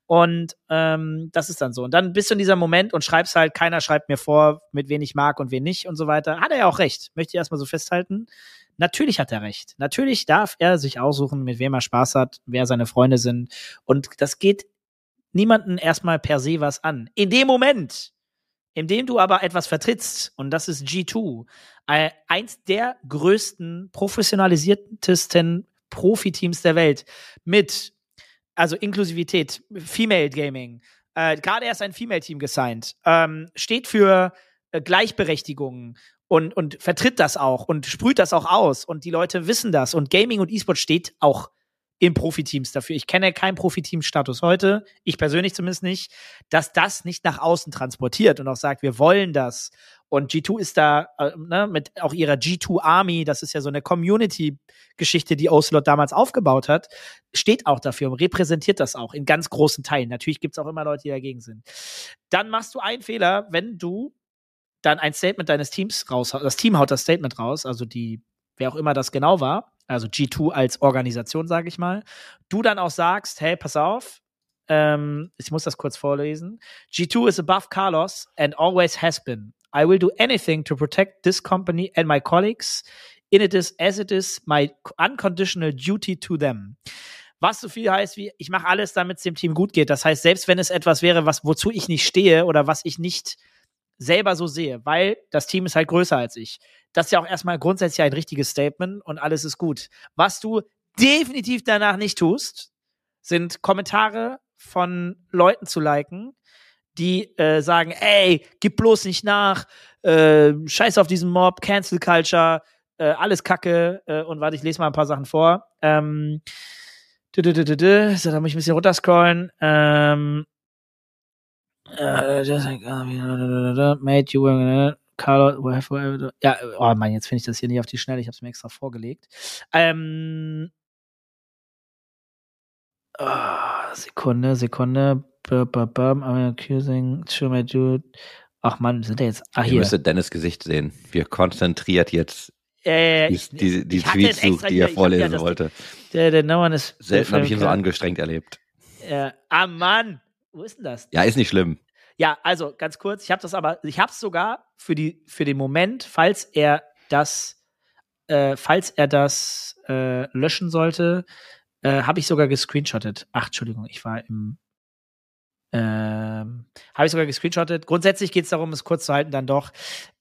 Und ähm, das ist dann so. Und dann bist du in dieser Moment und schreibst halt, keiner schreibt mir vor, mit wen ich mag und wen nicht und so weiter. Hat er ja auch recht, möchte ich erstmal so festhalten. Natürlich hat er recht. Natürlich darf er sich aussuchen, mit wem er Spaß hat, wer seine Freunde sind. Und das geht niemanden erstmal per se was an. In dem Moment, in dem du aber etwas vertrittst, und das ist G2, äh, eins der größten, professionalisiertesten Profiteams der Welt mit, also Inklusivität, Female Gaming, äh, gerade erst ein Female-Team gesigned, ähm, steht für äh, Gleichberechtigung und, und vertritt das auch und sprüht das auch aus und die Leute wissen das und Gaming und E-Sport steht auch in Profiteams dafür. Ich kenne keinen Profiteam-Status heute, ich persönlich zumindest nicht, dass das nicht nach außen transportiert und auch sagt, wir wollen das. Und G2 ist da äh, ne, mit auch ihrer G2 Army, das ist ja so eine Community-Geschichte, die Ocelot damals aufgebaut hat, steht auch dafür und repräsentiert das auch in ganz großen Teilen. Natürlich gibt es auch immer Leute, die dagegen sind. Dann machst du einen Fehler, wenn du dann ein Statement deines Teams raus, das Team haut das Statement raus, also die, wer auch immer das genau war, also G2 als Organisation, sage ich mal, du dann auch sagst, hey, pass auf, ähm, ich muss das kurz vorlesen. G2 is above Carlos and always has been. I will do anything to protect this company and my colleagues in it is as it is my unconditional duty to them. Was so viel heißt wie, ich mache alles, damit es dem Team gut geht. Das heißt, selbst wenn es etwas wäre, was, wozu ich nicht stehe oder was ich nicht selber so sehe, weil das Team ist halt größer als ich. Das ist ja auch erstmal grundsätzlich ein richtiges Statement und alles ist gut. Was du definitiv danach nicht tust, sind Kommentare von Leuten zu liken, die äh, sagen, ey, gib bloß nicht nach, äh, scheiß auf diesen Mob, Cancel Culture, äh, alles Kacke äh, und warte, ich lese mal ein paar Sachen vor. Ähm. So, da muss ich ein bisschen runterscrollen. Ähm, just like, uh, mate, you were Carlo, whatever, ja, oh Mann, jetzt finde ich das hier nicht auf die Schnelle, ich habe es mir extra vorgelegt. Ähm, oh, Sekunde, Sekunde. I'm accusing, show my dude. Ach man, sind da jetzt, ah Ihr hier. müsstet Dennis Gesicht sehen. Wir konzentriert jetzt Äh, die, die, die Tweets sucht, die er ja vorlesen wollte. Der, der no one is Selten habe ich ihn so Ja. angestrengt erlebt. Äh, ah Mann, wo ist denn das? Ja, ist nicht schlimm. Ja, also ganz kurz, ich habe das aber, ich habe es sogar für die für den Moment, falls er das, äh, falls er das äh, löschen sollte, äh, habe ich sogar gescreenshottet. Ach, Entschuldigung, ich war im ähm, habe ich sogar gescreenshottet. Grundsätzlich geht es darum, es kurz zu halten, dann doch.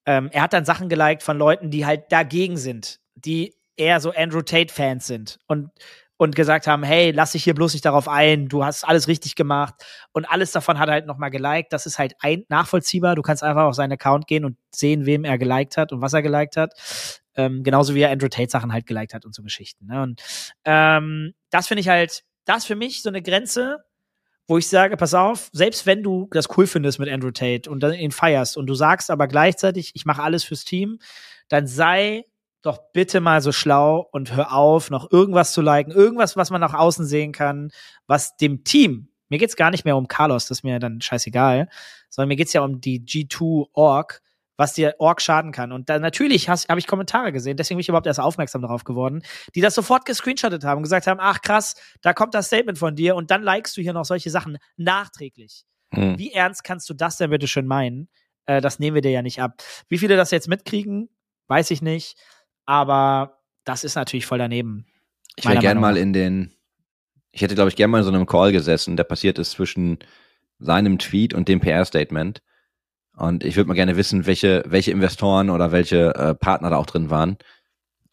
Ähm, er hat dann Sachen geliked von Leuten, die halt dagegen sind, die eher so Andrew Tate-Fans sind und, und gesagt haben, hey, lass dich hier bloß nicht darauf ein, du hast alles richtig gemacht. Und alles davon hat er halt nochmal geliked. Das ist halt ein nachvollziehbar. Du kannst einfach auf seinen Account gehen und sehen, wem er geliked hat und was er geliked hat. Ähm, genauso wie er Andrew Tate Sachen halt geliked hat und so Geschichten. Ne? Und ähm, das finde ich halt, das für mich so eine Grenze, wo ich sage, pass auf, selbst wenn du das cool findest mit Andrew Tate und dann ihn feierst und du sagst aber gleichzeitig, ich mache alles fürs Team, dann sei doch bitte mal so schlau und hör auf, noch irgendwas zu liken, irgendwas, was man nach außen sehen kann, was dem Team, mir geht's gar nicht mehr um Carlos, das ist mir dann scheißegal, sondern mir geht's ja um die G2 Org, was dir Org schaden kann. Und dann natürlich habe ich Kommentare gesehen, deswegen bin ich überhaupt erst aufmerksam darauf geworden, die das sofort gescreenshottet haben und gesagt haben, ach krass, da kommt das Statement von dir und dann likest du hier noch solche Sachen nachträglich. Hm. Wie ernst kannst du das denn bitte schön meinen? Äh, das nehmen wir dir ja nicht ab. Wie viele das jetzt mitkriegen, weiß ich nicht. Aber das ist natürlich voll daneben. Ich wäre gern Meinung mal in den, ich hätte, glaube ich, gern mal in so einem Call gesessen, der passiert ist zwischen seinem Tweet und dem PR-Statement. Und ich würde mal gerne wissen, welche, welche Investoren oder welche äh, Partner da auch drin waren.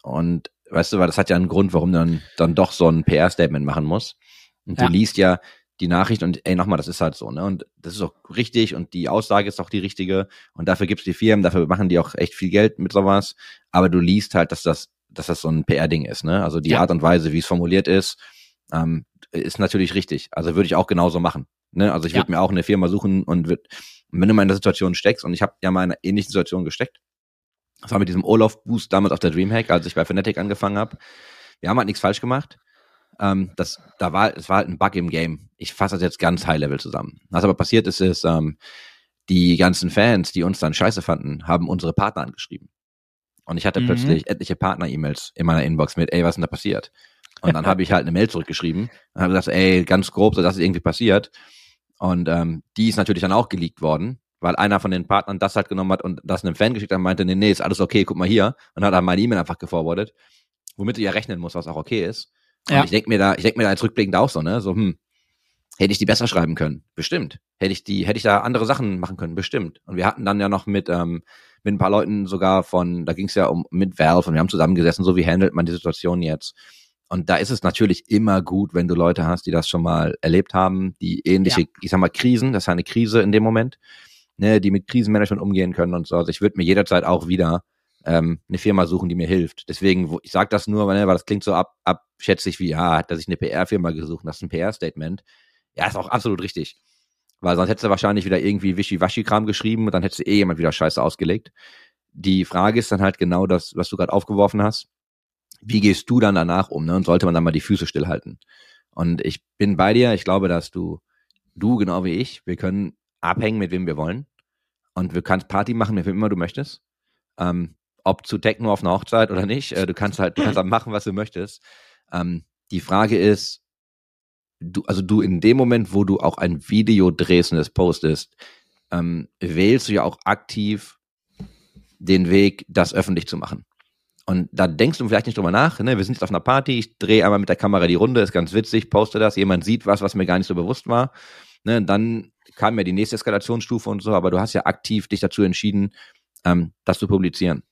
Und weißt du, weil das hat ja einen Grund, warum man dann doch so ein PR-Statement machen muss. Und Ja. du liest ja die Nachricht und ey, nochmal, das ist halt so, ne? Und das ist auch richtig und die Aussage ist auch die richtige. Und dafür gibt's die Firmen, dafür machen die auch echt viel Geld mit sowas. Aber du liest halt, dass das, dass das so ein PR-Ding ist, ne? Also die Ja. Art und Weise, wie es formuliert ist, ähm, ist natürlich richtig. Also würde ich auch genauso machen. Ne? Also ich Ja. würde mir auch eine Firma suchen und würd, wenn du mal in der Situation steckst, und ich habe ja mal in einer ähnlichen Situation gesteckt, das war mit diesem Olaf-Boost damals auf der Dreamhack, als ich bei Fnatic angefangen habe. Wir haben halt nichts falsch gemacht. Ähm, das, da war, es war halt ein Bug im Game. Ich fasse das jetzt ganz High-Level zusammen. Was aber passiert ist, ist, ähm, die ganzen Fans, die uns dann scheiße fanden, haben unsere Partner angeschrieben. Und ich hatte Mhm. plötzlich etliche Partner-E-Mails in meiner Inbox mit, ey, was ist denn da passiert? Und dann habe ich halt eine Mail zurückgeschrieben und habe gesagt, ey, ganz grob, so dass es irgendwie passiert. Und ähm, die ist natürlich dann auch geleakt worden, weil einer von den Partnern das halt genommen hat und das einem Fan geschickt hat und meinte, nee, nee, ist alles okay, guck mal hier. Und hat dann meine E-Mail einfach geforwardet, womit du ja rechnen musst, was auch okay ist. Und Ja. ich denke mir da, ich denke mir da jetzt rückblickend auch so, ne, so, hm, hätte ich die besser schreiben können? Bestimmt. Hätte ich die, hätte ich da andere Sachen machen können? Bestimmt. Und wir hatten dann ja noch mit, ähm, mit ein paar Leuten sogar von, da ging es ja um mit Valve und wir haben zusammengesessen, so wie handelt man die Situation jetzt. Und da ist es natürlich immer gut, wenn du Leute hast, die das schon mal erlebt haben, die ähnliche, Ja. ich sag mal, Krisen, das ist eine Krise in dem Moment, ne, die mit Krisenmanagement umgehen können und so. Also ich würde mir jederzeit auch wieder ähm, eine Firma suchen, die mir hilft. Deswegen, wo, ich sage das nur, weil, ne, weil das klingt so ab, abschätzig wie, ja, hat er sich eine PR-Firma gesucht, das ist ein PR-Statement. Ja, ist auch absolut richtig. Weil sonst hättest du wahrscheinlich wieder irgendwie Wischi-Waschi-Kram geschrieben und dann hättest du eh jemand wieder Scheiße ausgelegt. Die Frage ist dann halt genau das, was du gerade aufgeworfen hast. Wie gehst du dann danach um? Ne? Und sollte man dann mal die Füße stillhalten? Und ich bin bei dir. Ich glaube, dass du, du genau wie ich, wir können abhängen, mit wem wir wollen. Und wir kannst Party machen, mit wem immer du möchtest. Ähm, ob zu Techno auf einer Hochzeit oder nicht. Äh, du kannst halt, du kannst halt machen, was du möchtest. Ähm, die Frage ist, du, also du in dem Moment, wo du auch ein Video drehst und es postest, ähm, wählst du ja auch aktiv den Weg, das öffentlich zu machen. Und da denkst du vielleicht nicht drüber nach, ne? Wir sind jetzt auf einer Party, ich drehe einmal mit der Kamera die Runde, ist ganz witzig, poste das, jemand sieht was, was mir gar nicht so bewusst war. Ne? Dann kam ja die nächste Eskalationsstufe und so, aber du hast ja aktiv dich dazu entschieden, ähm, das zu publizieren.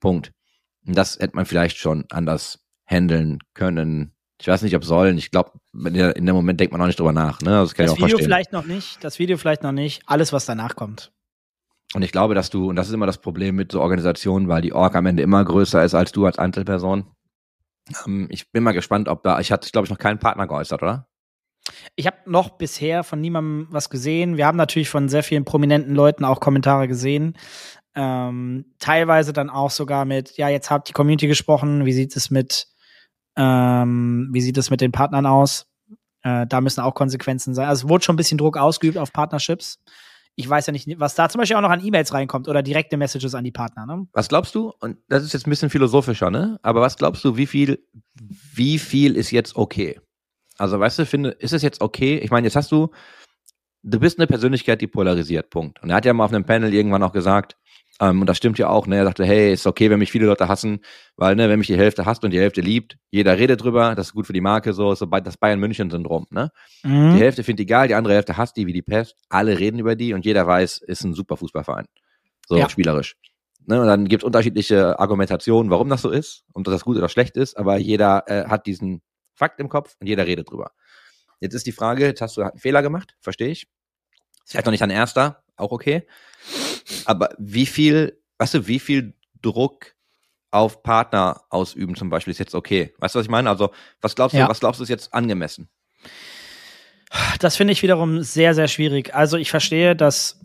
Punkt. Und das hätte man vielleicht schon anders handeln können. Ich weiß nicht, ob sollen. Ich glaube, in, dem Moment denkt man auch nicht drüber nach. Ne? Das kann Das ich auch Video verstehen. vielleicht noch nicht, das Video vielleicht noch nicht, alles, was danach kommt. Und ich glaube, dass du, und das ist immer das Problem mit so Organisationen, weil die Org am Ende immer größer ist als du als Einzelperson. Ähm, ich bin mal gespannt, ob da, ich hatte, glaube ich, noch keinen Partner geäußert, oder? Ich habe noch bisher von niemandem was gesehen. Wir haben natürlich von sehr vielen prominenten Leuten auch Kommentare gesehen. Ähm, teilweise dann auch sogar mit, ja, jetzt habt die Community gesprochen, wie sieht es mit, ähm, wie sieht es mit den Partnern aus? Äh, da müssen auch Konsequenzen sein. Also es wurde schon ein bisschen Druck ausgeübt auf Partnerships. Ich weiß ja nicht, was da zum Beispiel auch noch an E-Mails reinkommt oder direkte Messages an die Partner. Ne? Was glaubst du? Und das ist jetzt ein bisschen philosophischer, ne? Aber was glaubst du, wie viel, wie viel ist jetzt okay? Also, weißt du, finde, ist es jetzt okay? Ich meine, jetzt hast du, du bist eine Persönlichkeit, die polarisiert, Punkt. Und er hat ja mal auf einem Panel irgendwann auch gesagt, ähm, und das stimmt ja auch, ne? Er sagte, hey, ist okay, wenn mich viele Leute hassen, weil, ne, wenn mich die Hälfte hasst und die Hälfte liebt, jeder redet drüber, das ist gut für die Marke, so, so das Bayern-München-Syndrom, ne? Mhm. Die Hälfte findet die geil, die andere Hälfte hasst die wie die Pest, alle reden über die und jeder weiß, ist ein super Fußballverein. So, Ja. spielerisch. Ne, und dann gibt es unterschiedliche Argumentationen, warum das so ist und ob das gut oder schlecht ist, aber jeder äh, hat diesen Fakt im Kopf und jeder redet drüber. Jetzt ist die Frage, jetzt hast du einen Fehler gemacht, verstehe ich. Ist vielleicht noch nicht dein erster, auch okay. Aber wie viel, weißt du, wie viel Druck auf Partner ausüben zum Beispiel ist jetzt okay? Weißt du, was ich meine? Also, was glaubst du, Ja. was glaubst du ist jetzt angemessen? Das finde ich wiederum sehr, sehr schwierig. Also ich verstehe, dass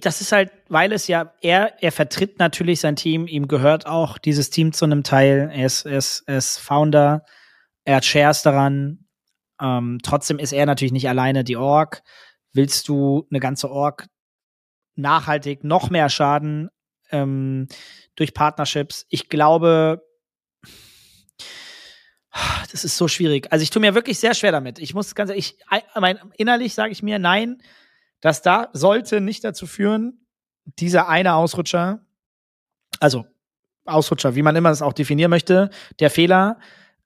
das ist halt, weil es ja, er, er vertritt natürlich sein Team, ihm gehört auch dieses Team zu einem Teil. Er ist, er ist, er ist Founder, er hat Shares daran. Ähm, trotzdem ist er natürlich nicht alleine die Org. Willst du eine ganze Org nachhaltig noch mehr schaden ähm, durch Partnerships? Ich glaube, das ist so schwierig. Also ich tue mir wirklich sehr schwer damit. Ich muss ganz ich mein, innerlich sage ich mir nein, das da sollte nicht dazu führen, dieser eine Ausrutscher, also Ausrutscher, wie man immer das auch definieren möchte, der Fehler,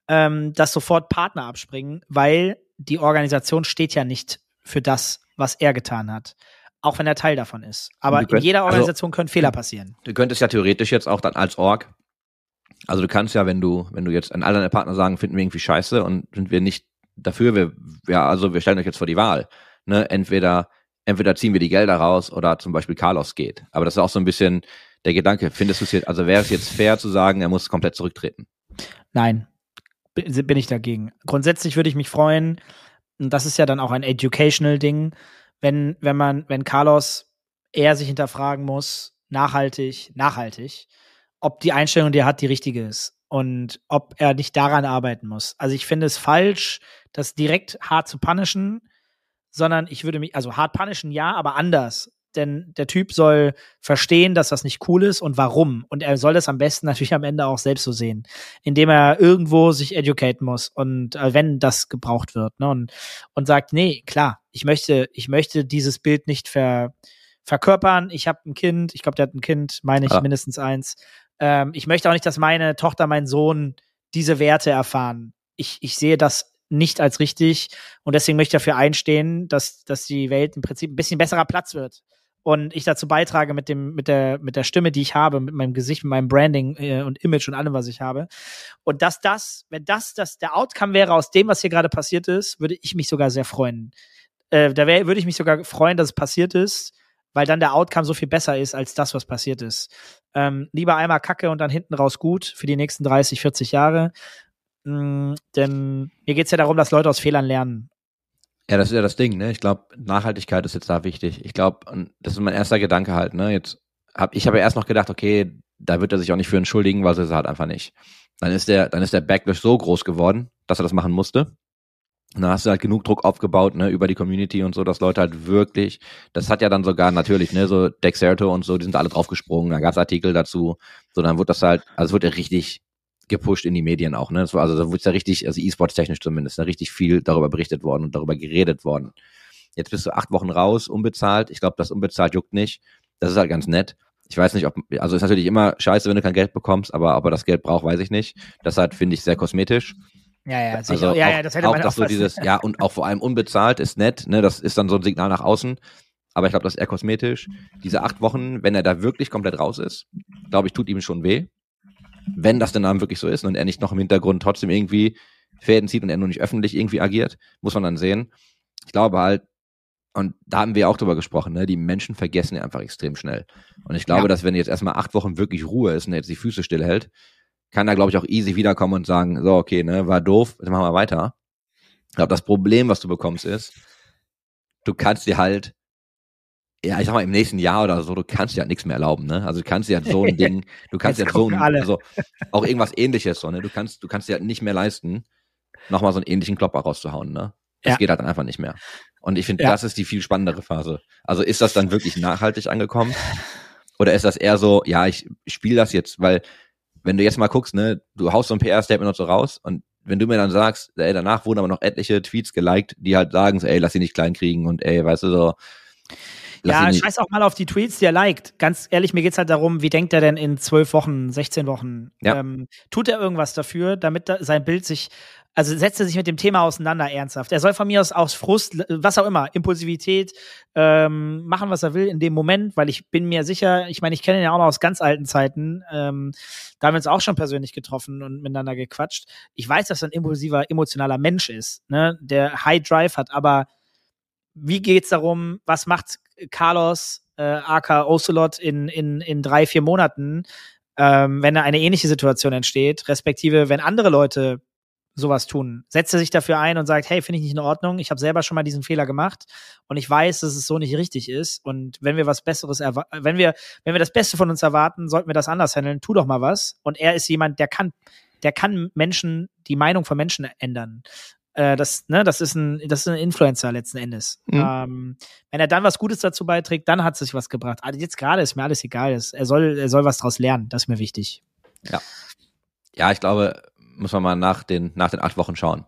ähm, dass sofort Partner abspringen, weil die Organisation steht ja nicht für das, was er getan hat. Auch wenn er Teil davon ist. Aber Du in könnt- jeder also- Organisation können Fehler passieren. Du könntest ja theoretisch jetzt auch dann als Org, also du kannst ja, wenn du, wenn du jetzt an all deine Partner sagen, finden wir irgendwie scheiße und sind wir nicht dafür, wir, ja, also wir stellen euch jetzt vor die Wahl. Ne? Entweder, entweder ziehen wir die Gelder raus oder zum Beispiel Carlos geht. Aber das ist auch so ein bisschen der Gedanke, findest du es jetzt, also wäre es jetzt fair zu sagen, er muss komplett zurücktreten? Nein, bi- bin ich dagegen. Grundsätzlich würde ich mich freuen, und das ist ja dann auch ein educational Ding, wenn, wenn man, wenn Carlos eher sich hinterfragen muss, nachhaltig, nachhaltig, ob die Einstellung, die er hat, die richtige ist und ob er nicht daran arbeiten muss. Also ich finde es falsch, das direkt hart zu punishen, sondern ich würde mich, also hart punishen ja, aber anders. Denn der Typ soll verstehen, dass das nicht cool ist und warum. Und er soll das am besten natürlich am Ende auch selbst so sehen, indem er irgendwo sich educaten muss und äh, wenn das gebraucht wird, ne? Und, und sagt, nee, klar, ich möchte, ich möchte dieses Bild nicht ver, verkörpern. Ich habe ein Kind, ich glaube, der hat ein Kind, meine ich, Ja. mindestens eins. Ähm, ich möchte auch nicht, dass meine Tochter, mein Sohn diese Werte erfahren. Ich, ich sehe das nicht als richtig und deswegen möchte ich dafür einstehen, dass, dass die Welt im Prinzip ein bisschen besserer Platz wird und ich dazu beitrage mit dem mit der mit der Stimme, die ich habe, mit meinem Gesicht, mit meinem Branding äh, und Image und allem, was ich habe. Und dass das, wenn das das der Outcome wäre aus dem, was hier gerade passiert ist, würde ich mich sogar sehr freuen. Äh, da wär, würde ich mich sogar freuen, dass es passiert ist, weil dann der Outcome so viel besser ist als das, was passiert ist. Ähm, lieber einmal Kacke und dann hinten raus gut für die nächsten 30, 40 Jahre. Mm, denn mir geht's ja darum, dass Leute aus Fehlern lernen. Ja, das ist ja das Ding, ne? Ich glaube, Nachhaltigkeit ist jetzt da wichtig. Ich glaube, das ist mein erster Gedanke halt, ne? Jetzt hab ich habe ja erst noch gedacht, okay, da wird er sich auch nicht für entschuldigen, weil es ist halt einfach nicht. Dann ist der, dann ist der Backlash so groß geworden, dass er das machen musste. Und dann hast du halt genug Druck aufgebaut, ne, über die Community und so, dass Leute halt wirklich, das hat ja dann sogar natürlich, ne, so Dexerto und so, die sind alle draufgesprungen, da gab's Artikel dazu, so dann wurde das halt, also es wurde ja richtig gepusht in die Medien auch, ne, das war, also da wurde ja richtig, also E-Sports technisch zumindest, da richtig viel darüber berichtet worden und darüber geredet worden. Jetzt bist du acht Wochen raus, unbezahlt, ich glaube, das unbezahlt juckt nicht, das ist halt ganz nett. Ich weiß nicht, ob, also ist natürlich immer scheiße, wenn du kein Geld bekommst, aber ob er das Geld braucht, weiß ich nicht. Das halt, finde ich, sehr kosmetisch. Ja, ja, Also sicher. ja, auch, ja, das hätte auch man dass so dieses, ja, und auch vor allem unbezahlt ist nett, ne, das ist dann so ein Signal nach außen. Aber ich glaube, das ist eher kosmetisch. Diese acht Wochen, wenn er da wirklich komplett raus ist, glaube ich, tut ihm schon weh. Wenn das denn dann wirklich so ist und er nicht noch im Hintergrund trotzdem irgendwie Fäden zieht und er nur nicht öffentlich irgendwie agiert, muss man dann sehen. Ich glaube halt, und da haben wir auch drüber gesprochen, ne? die Menschen vergessen ja einfach extrem schnell. Und ich glaube, Ja. dass wenn jetzt erstmal acht Wochen wirklich Ruhe ist und er jetzt die Füße stillhält, kann er, glaube ich, auch easy wiederkommen und sagen, so, okay, ne, war doof, jetzt machen wir weiter. Ich glaube, das Problem, was du bekommst, ist, du kannst dir halt, ja, ich sag mal, im nächsten Jahr oder so, du kannst dir halt nichts mehr erlauben, ne? Also du kannst dir halt so ein Ding, du kannst dir halt so ein, also auch irgendwas ähnliches, so, ne? Du kannst, du kannst dir halt nicht mehr leisten, nochmal so einen ähnlichen Klopper rauszuhauen, ne? Das Ja. geht halt dann einfach nicht mehr. Und ich finde, Ja. das ist die viel spannendere Phase. Also ist das dann wirklich nachhaltig angekommen? Oder ist das eher so, ja, ich spiele das jetzt, weil wenn du jetzt mal guckst, ne, du haust so ein PR-Statement und so raus und wenn du mir dann sagst, ey, danach wurden aber noch etliche Tweets geliked, die halt sagen, so, ey, lass sie nicht klein kriegen und ey, weißt du so. Lass Ja, nicht, scheiß auch mal auf die Tweets, die er liked. Ganz ehrlich, mir geht's halt darum, wie denkt er denn in zwölf Wochen, 16 Wochen? Ja. Ähm, tut er irgendwas dafür, damit da sein Bild sich, also setzt er sich mit dem Thema auseinander ernsthaft. Er soll von mir aus aus Frust, was auch immer, Impulsivität, ähm, machen, was er will in dem Moment, weil ich bin mir sicher, ich meine, ich kenne ihn ja auch noch aus ganz alten Zeiten, ähm, da haben wir uns auch schon persönlich getroffen und miteinander gequatscht. Ich weiß, dass er ein impulsiver, emotionaler Mensch ist, ne, der High Drive hat, aber wie geht's darum, was macht Carlos äh, aka Ocelot in, in, in drei, vier Monaten, ähm, wenn da eine ähnliche Situation entsteht, respektive wenn andere Leute sowas tun. Setzt er sich dafür ein und sagt, hey, finde ich nicht in Ordnung, ich habe selber schon mal diesen Fehler gemacht und ich weiß, dass es so nicht richtig ist und wenn wir was Besseres erwa- wenn wir wenn wir das Beste von uns erwarten, sollten wir das anders handeln. Tu doch mal was und er ist jemand, der kann der kann Menschen die Meinung von Menschen ändern. Äh, das ne, das ist ein das ist ein Influencer letzten Endes. Mhm. Ähm, wenn er dann was Gutes dazu beiträgt, dann hat es sich was gebracht. Also jetzt gerade ist mir alles egal. Es- Er soll er soll was draus lernen, das ist mir wichtig. ja, ich glaube, muss man mal nach den, nach den acht Wochen schauen.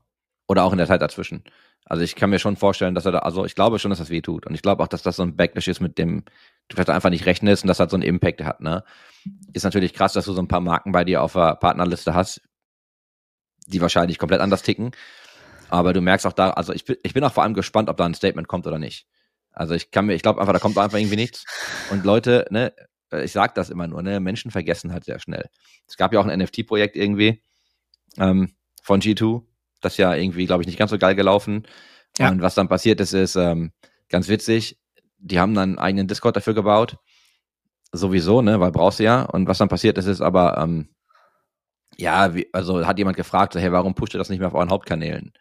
Oder auch in der Zeit dazwischen. Also ich kann mir schon vorstellen, dass er da, also ich glaube schon, dass das weh tut. Und ich glaube auch, dass das so ein Backlash ist, mit dem du vielleicht einfach nicht rechnest und das halt so einen Impact hat, ne? Ist natürlich krass, dass du so ein paar Marken bei dir auf der Partnerliste hast, die wahrscheinlich komplett anders ticken. Aber du merkst auch da, also ich bin, ich bin auch vor allem gespannt, ob da ein Statement kommt oder nicht. Also ich kann mir, ich glaube einfach, da kommt einfach irgendwie nichts. Und Leute, ne, ich sag das immer nur, ne, Menschen vergessen halt sehr schnell. Es gab ja auch ein NFT-Projekt irgendwie ähm, von G2, das ja irgendwie, glaube ich, nicht ganz so geil gelaufen. Ja. Und was dann passiert ist, ist ähm, ganz witzig. Die haben dann einen eigenen Discord dafür gebaut. Sowieso, ne, weil brauchst du ja. Und was dann passiert ist, ist aber, ähm, ja, wie, also hat jemand gefragt, so, hey, warum pusht ihr das nicht mehr auf euren Hauptkanälen?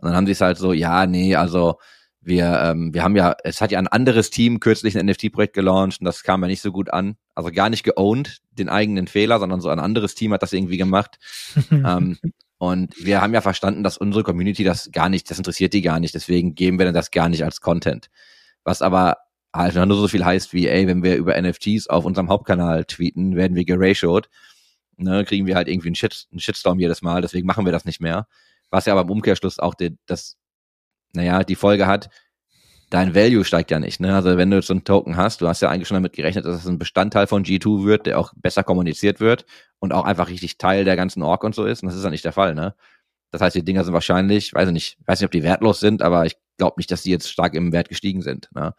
Und dann haben sie es halt so, ja, nee, also wir, ähm, wir haben ja, es hat ja ein anderes Team kürzlich ein NFT-Projekt gelauncht und das kam ja nicht so gut an. Also gar nicht geowned, den eigenen Fehler, sondern so ein anderes Team hat das irgendwie gemacht. ähm, und wir haben ja verstanden, dass unsere Community das gar nicht, das interessiert die gar nicht, deswegen geben wir dann das gar nicht als Content. Was aber halt nur so viel heißt wie, ey, wenn wir über NFTs auf unserem Hauptkanal tweeten, werden wir geratiot. Ne, kriegen wir halt irgendwie einen, Shit, einen Shitstorm jedes Mal, deswegen machen wir das nicht mehr. Was ja aber im Umkehrschluss auch die, das, naja, die Folge hat, dein Value steigt ja nicht. Ne? Also wenn du so einen Token hast, du hast ja eigentlich schon damit gerechnet, dass es ein Bestandteil von G2 wird, der auch besser kommuniziert wird und auch einfach richtig Teil der ganzen Org und so ist. Und das ist ja nicht der Fall, ne? Das heißt, die Dinger sind wahrscheinlich, weiß ich nicht, weiß nicht, ob die wertlos sind, aber ich glaube nicht, dass die jetzt stark im Wert gestiegen sind. Ne?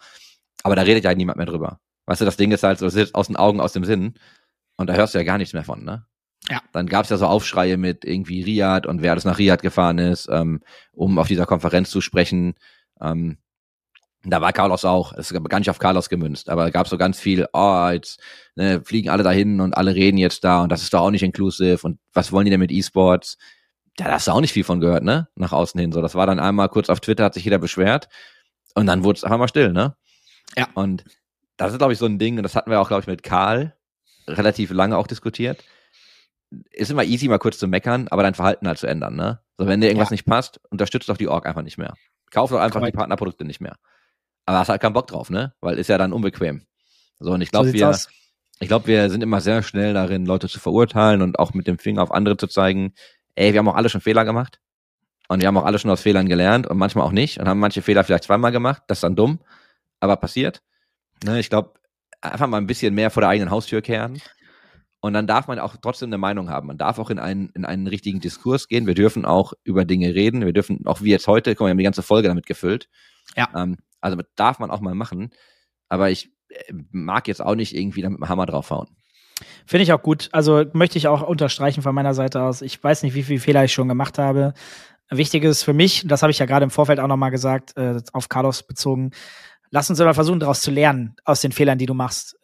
Aber da redet ja niemand mehr drüber. Weißt du, das Ding ist halt so, das ist aus den Augen, aus dem Sinn. Und da hörst du ja gar nichts mehr von, ne? Ja. Dann gab's ja so Aufschreie mit irgendwie Riyadh und wer alles nach Riyadh gefahren ist, ähm, um auf dieser Konferenz zu sprechen. Ähm, da war Carlos auch, es ist gar nicht auf Carlos gemünzt, aber gab so ganz viel, oh, jetzt ne, fliegen alle dahin und alle reden jetzt da und das ist doch auch nicht inclusive und was wollen die denn mit E-Sports? Da hast du auch nicht viel von gehört, ne? Nach außen hin. So, das war dann einmal kurz auf Twitter, hat sich jeder beschwert und dann wurde es einfach mal still, ne? Ja. Und das ist, glaube ich, so ein Ding, und das hatten wir auch, glaube ich, mit Karl relativ lange auch diskutiert. Ist immer easy, mal kurz zu meckern, aber dein Verhalten halt zu ändern, ne? So, wenn dir irgendwas Ja. nicht passt, unterstützt doch die Org einfach nicht mehr. Kauf doch einfach Korrekt. die Partnerprodukte nicht mehr. Aber hast halt keinen Bock drauf, ne? Weil ist ja dann unbequem. So, und ich So glaube, sieht's wir, aus. ich glaube, wir sind immer sehr schnell darin, Leute zu verurteilen und auch mit dem Finger auf andere zu zeigen, ey, wir haben auch alle schon Fehler gemacht. Und wir haben auch alle schon aus Fehlern gelernt und manchmal auch nicht und haben manche Fehler vielleicht zweimal gemacht. Das ist dann dumm, aber passiert. Ne, ich glaube, einfach mal ein bisschen mehr vor der eigenen Haustür kehren. Und dann darf man auch trotzdem eine Meinung haben. Man darf auch in einen, in einen richtigen Diskurs gehen. Wir dürfen auch über Dinge reden. Wir dürfen, auch wie jetzt heute, guck mal, wir haben die ganze Folge damit gefüllt. Ja. Ähm, also das darf man auch mal machen. Aber ich äh, mag jetzt auch nicht irgendwie damit mit dem Hammer draufhauen. Finde ich auch gut. Also möchte ich auch unterstreichen von meiner Seite aus. Ich weiß nicht, wie viele Fehler ich schon gemacht habe. Wichtig ist für mich, das habe ich ja gerade im Vorfeld auch nochmal gesagt, äh, auf Carlos bezogen, lass uns immer versuchen, daraus zu lernen, aus den Fehlern, die du machst.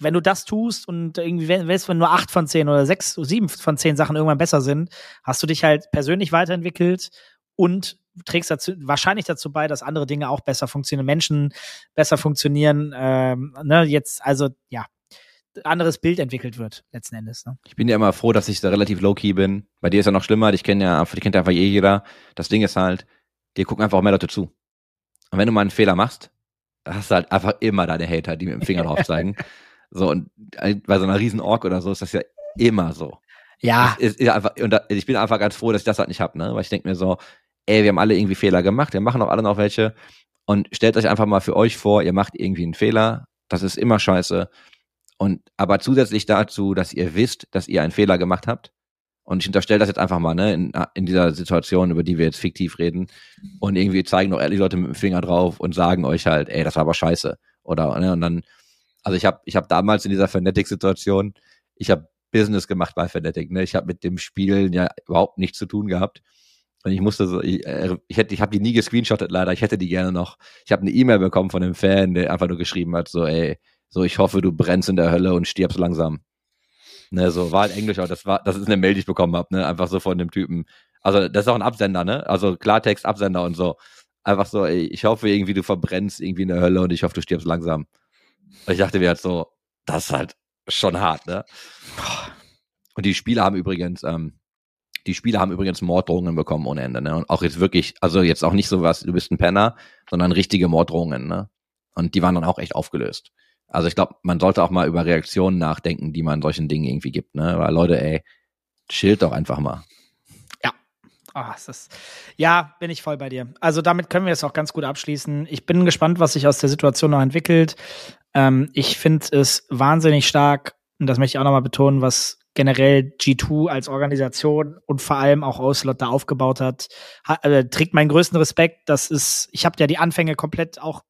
Wenn du das tust und irgendwie, wenn es nur acht von zehn oder sechs, sieben von zehn Sachen irgendwann besser sind, hast du dich halt persönlich weiterentwickelt und trägst dazu, wahrscheinlich dazu bei, dass andere Dinge auch besser funktionieren, Menschen besser funktionieren. Ähm, ne, jetzt, also ja, anderes Bild entwickelt wird, letzten Endes. Ne? Ich bin ja immer froh, dass ich da relativ low-key bin. Bei dir ist ja noch schlimmer, dich kennt ja, dich kennt ja einfach eh jeder. Das Ding ist halt, dir gucken einfach auch mehr Leute zu. Und wenn du mal einen Fehler machst, hast du halt einfach immer deine Hater, die mit dem Finger drauf zeigen. So, und bei so einer riesen Ork oder so ist das ja immer so. Ja. Ist, ist einfach, und da, ich bin einfach ganz froh, dass ich das halt nicht hab, ne? Weil ich denke mir so, ey, wir haben alle irgendwie Fehler gemacht, wir machen auch alle noch welche. Und stellt euch einfach mal für euch vor, ihr macht irgendwie einen Fehler. Das ist immer scheiße. Und aber zusätzlich dazu, dass ihr wisst, dass ihr einen Fehler gemacht habt. Und ich unterstelle das jetzt einfach mal, ne, in, in dieser Situation, über die wir jetzt fiktiv reden. Und irgendwie zeigen doch ehrlich Leute mit dem Finger drauf und sagen euch halt, ey, das war aber scheiße. Oder, ne, und dann, also ich habe ich hab damals in dieser Fanatic-Situation, ich habe Business gemacht bei Fanatic, ne? Ich habe mit dem Spielen ja überhaupt nichts zu tun gehabt. Und ich musste so, ich, äh, ich hätte, ich habe die nie gescreenshottet leider, ich hätte die gerne noch. Ich habe eine E-Mail bekommen von einem Fan, der einfach nur geschrieben hat, so, ey, so, ich hoffe, du brennst in der Hölle und stirbst langsam. Ne, so, war halt Englisch, aber das war, das ist eine Mail, die ich bekommen habe, ne, einfach so von dem Typen. Also, das ist auch ein Absender, ne, also Klartext, Absender und so. Einfach so, ey, ich hoffe irgendwie, du verbrennst irgendwie in der Hölle und ich hoffe, du stirbst langsam. Ich dachte mir halt so, das ist halt schon hart, ne. Und die Spieler haben übrigens, ähm, die Spieler haben übrigens Morddrohungen bekommen ohne Ende, ne? Und auch jetzt wirklich, also jetzt auch nicht so was, du bist ein Penner, sondern richtige Morddrohungen, ne? Und die waren dann auch echt aufgelöst. Also ich glaube, man sollte auch mal über Reaktionen nachdenken, die man solchen Dingen irgendwie gibt, ne? Weil Leute, ey, chillt doch einfach mal. Ja. Oh, es ist, ja, bin ich voll bei dir. Also damit können wir es auch ganz gut abschließen. Ich bin gespannt, was sich aus der Situation noch entwickelt. Ähm, ich finde es wahnsinnig stark, und das möchte ich auch nochmal betonen, was generell G2 als Organisation und vor allem auch Ocelot da aufgebaut hat, hat äh, trägt meinen größten Respekt. Das ist, ich habe ja die Anfänge komplett auch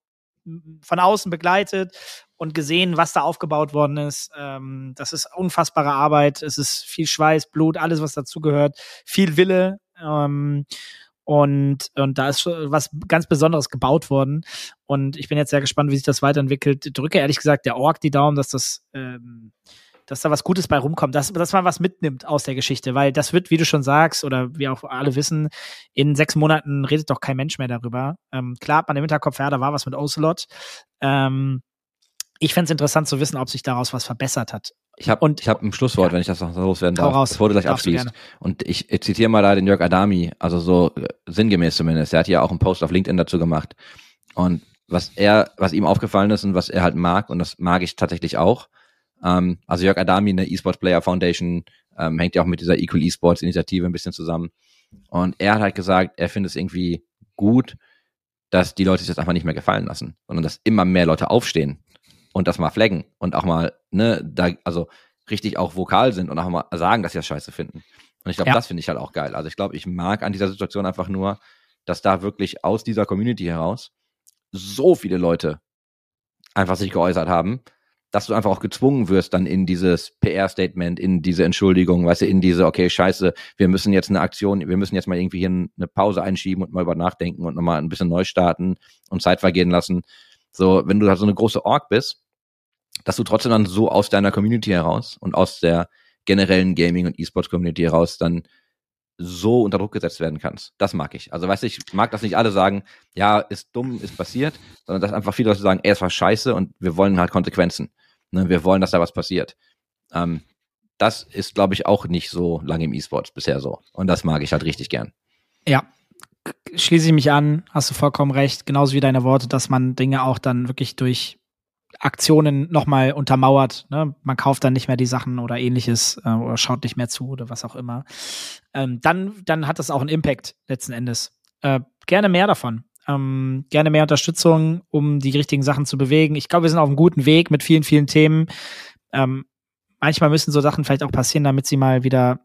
von außen begleitet und gesehen, was da aufgebaut worden ist. Ähm, das ist unfassbare Arbeit. Es ist viel Schweiß, Blut, alles, was dazugehört. Viel Wille. Ähm, und, und da ist schon was ganz Besonderes gebaut worden. Und ich bin jetzt sehr gespannt, wie sich das weiterentwickelt. Drücke ehrlich gesagt der Org die Daumen, dass das, ähm, dass da was Gutes bei rumkommt, dass, dass man was mitnimmt aus der Geschichte, weil das wird, wie du schon sagst, oder wie auch alle wissen, in sechs Monaten redet doch kein Mensch mehr darüber. Ähm, klar hat man im Hinterkopf, ja, da war was mit Ocelot. Ähm, ich fände es interessant zu wissen, ob sich daraus was verbessert hat. Ich habe ich hab ein Schlusswort, ja. wenn ich das noch loswerden darf, raus. bevor du gleich abschließt. Und ich, ich zitiere mal da den Jörg Adami, also so äh, sinngemäß zumindest. Er hat ja auch einen Post auf LinkedIn dazu gemacht. Und was er, was ihm aufgefallen ist und was er halt mag, und das mag ich tatsächlich auch. Ähm, also Jörg Adami in der eSports Player Foundation ähm, hängt ja auch mit dieser Equal eSports Initiative ein bisschen zusammen. Und er hat halt gesagt, er findet es irgendwie gut, dass die Leute sich das einfach nicht mehr gefallen lassen, sondern dass immer mehr Leute aufstehen und das mal flaggen und auch mal, ne, da, also richtig auch vokal sind und auch mal sagen, dass sie das scheiße finden. Und ich glaube, Ja. das finde ich halt auch geil. Also ich glaube, ich mag an dieser Situation einfach nur, dass da wirklich aus dieser Community heraus so viele Leute einfach sich geäußert haben, dass du einfach auch gezwungen wirst dann in dieses PR-Statement, in diese Entschuldigung, weißt du, in diese, okay, scheiße, wir müssen jetzt eine Aktion, wir müssen jetzt mal irgendwie hier eine Pause einschieben und mal über nachdenken und nochmal ein bisschen neu starten und Zeit vergehen lassen. So, wenn du da so eine große Org bist, dass du trotzdem dann so aus deiner Community heraus und aus der generellen Gaming- und E-Sports-Community heraus dann so unter Druck gesetzt werden kannst. Das mag ich. Also weißt du, ich mag, dass nicht alle sagen, ja, ist dumm, ist passiert, sondern dass einfach viele Leute sagen, ey, es war scheiße und wir wollen halt Konsequenzen. Ne? Wir wollen, dass da was passiert. Ähm, das ist, glaube ich, auch nicht so lange im E-Sports bisher so. Und das mag ich halt richtig gern. Ja, schließe ich mich an, hast du vollkommen recht, genauso wie deine Worte, dass man Dinge auch dann wirklich durch Aktionen nochmal untermauert. Ne? Man kauft dann nicht mehr die Sachen oder ähnliches äh, oder schaut nicht mehr zu oder was auch immer. Ähm, dann, dann hat das auch einen Impact letzten Endes. Äh, gerne mehr davon. Ähm, gerne mehr Unterstützung, um die richtigen Sachen zu bewegen. Ich glaube, wir sind auf einem guten Weg mit vielen, vielen Themen. Ähm, manchmal müssen so Sachen vielleicht auch passieren, damit sie mal wieder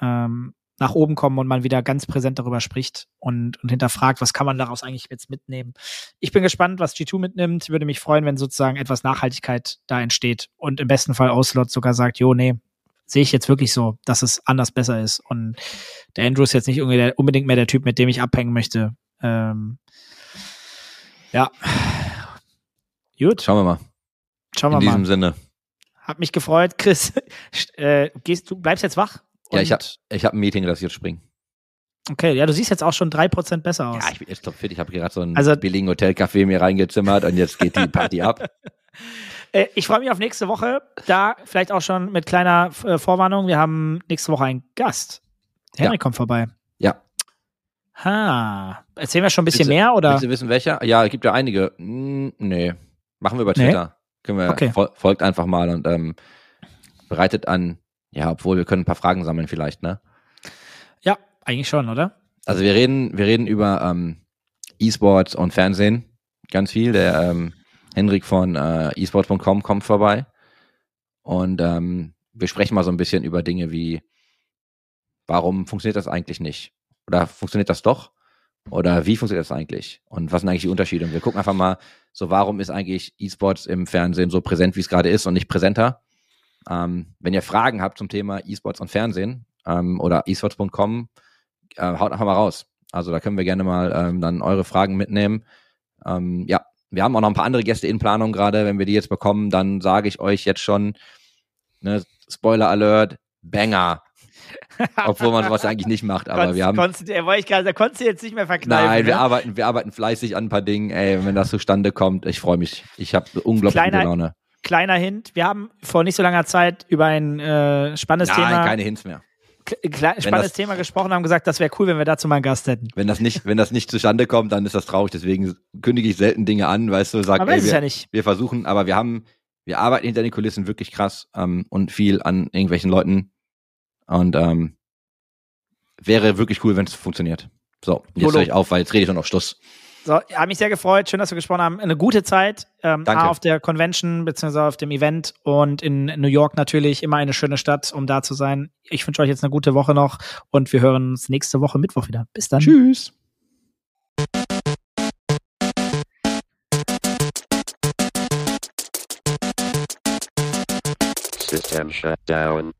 ähm, nach oben kommen und man wieder ganz präsent darüber spricht und, und hinterfragt, was kann man daraus eigentlich jetzt mitnehmen. Ich bin gespannt, was G2 mitnimmt. Würde mich freuen, wenn sozusagen etwas Nachhaltigkeit da entsteht und im besten Fall Oslot sogar sagt, jo, nee, sehe ich jetzt wirklich so, dass es anders besser ist. Und der Andrew ist jetzt nicht unbedingt mehr der Typ, mit dem ich abhängen möchte. Ähm, ja. Gut. Schauen wir mal. Schauen wir mal. In diesem Sinne. Hat mich gefreut, Chris. Äh, gehst du bleibst jetzt wach? Ja, ich habe ich hab ein Meeting, das jetzt springen. Okay, ja, du siehst jetzt auch schon drei Prozent besser aus. Ja, ich bin jetzt top fit. Ich habe gerade so einen also, billigen Hotelcafé mir reingezimmert und jetzt geht die Party ab. Äh, ich freue mich auf nächste Woche. Da vielleicht auch schon mit kleiner äh, Vorwarnung. Wir haben nächste Woche einen Gast. Henrik ja. kommt vorbei. Ja. Ha. Erzählen wir schon ein bisschen willst, mehr oder? Willst du wissen, welcher? Ja, es gibt ja einige. Hm, nee. Machen wir über Twitter. Nee? Können wir, okay. folgt einfach mal und ähm, bereitet an. Ja, obwohl wir können ein paar Fragen sammeln vielleicht, ne? Ja, eigentlich schon, oder? Also wir reden, wir reden über ähm, E-Sports und Fernsehen ganz viel. Der ähm, Henrik von äh, esports.com kommt vorbei und ähm, wir sprechen mal so ein bisschen über Dinge wie, warum funktioniert das eigentlich nicht? Oder funktioniert das doch? Oder wie funktioniert das eigentlich? Und was sind eigentlich die Unterschiede? Und wir gucken einfach mal, so warum ist eigentlich E-Sports im Fernsehen so präsent, wie es gerade ist und nicht präsenter? Ähm, wenn ihr Fragen habt zum Thema E-Sports und Fernsehen ähm, oder esports.com, äh, haut einfach mal raus. Also da können wir gerne mal ähm, dann eure Fragen mitnehmen. Ähm, ja, wir haben auch noch ein paar andere Gäste in Planung gerade. Wenn wir die jetzt bekommen, dann sage ich euch jetzt schon, ne, Spoiler Alert, Banger. Obwohl man sowas eigentlich nicht macht, aber konntest, wir haben. Konntest, äh, ich grad, da konntest du jetzt nicht mehr verkneifen. Nein, wir ne? arbeiten, wir arbeiten fleißig an ein paar Dingen. Ey, wenn das zustande kommt, ich freue mich. Ich habe unglaublich gute Laune. Kleiner Hint: Wir haben vor nicht so langer Zeit über ein äh, spannendes Nein, Thema. keine Hints mehr. spannendes das, Thema gesprochen haben gesagt, das wäre cool, wenn wir dazu mal einen Gast hätten. Wenn das nicht, wenn das nicht zustande kommt, dann ist das traurig. Deswegen kündige ich selten Dinge an, weißt du, sag, aber ey, wir, ja nicht. wir versuchen, aber wir haben, wir arbeiten hinter den Kulissen wirklich krass ähm, und viel an irgendwelchen Leuten und ähm, wäre wirklich cool, wenn es funktioniert. So, jetzt höre ich auf, weil jetzt rede ich nur noch Schluss. So, habe mich sehr gefreut. Schön, dass wir gesprochen haben. Eine gute Zeit. Ähm, Danke. auf der Convention beziehungsweise auf dem Event und in New York natürlich immer eine schöne Stadt, um da zu sein. Ich wünsche euch jetzt eine gute Woche noch und wir hören uns nächste Woche Mittwoch wieder. Bis dann. Tschüss. System shut down.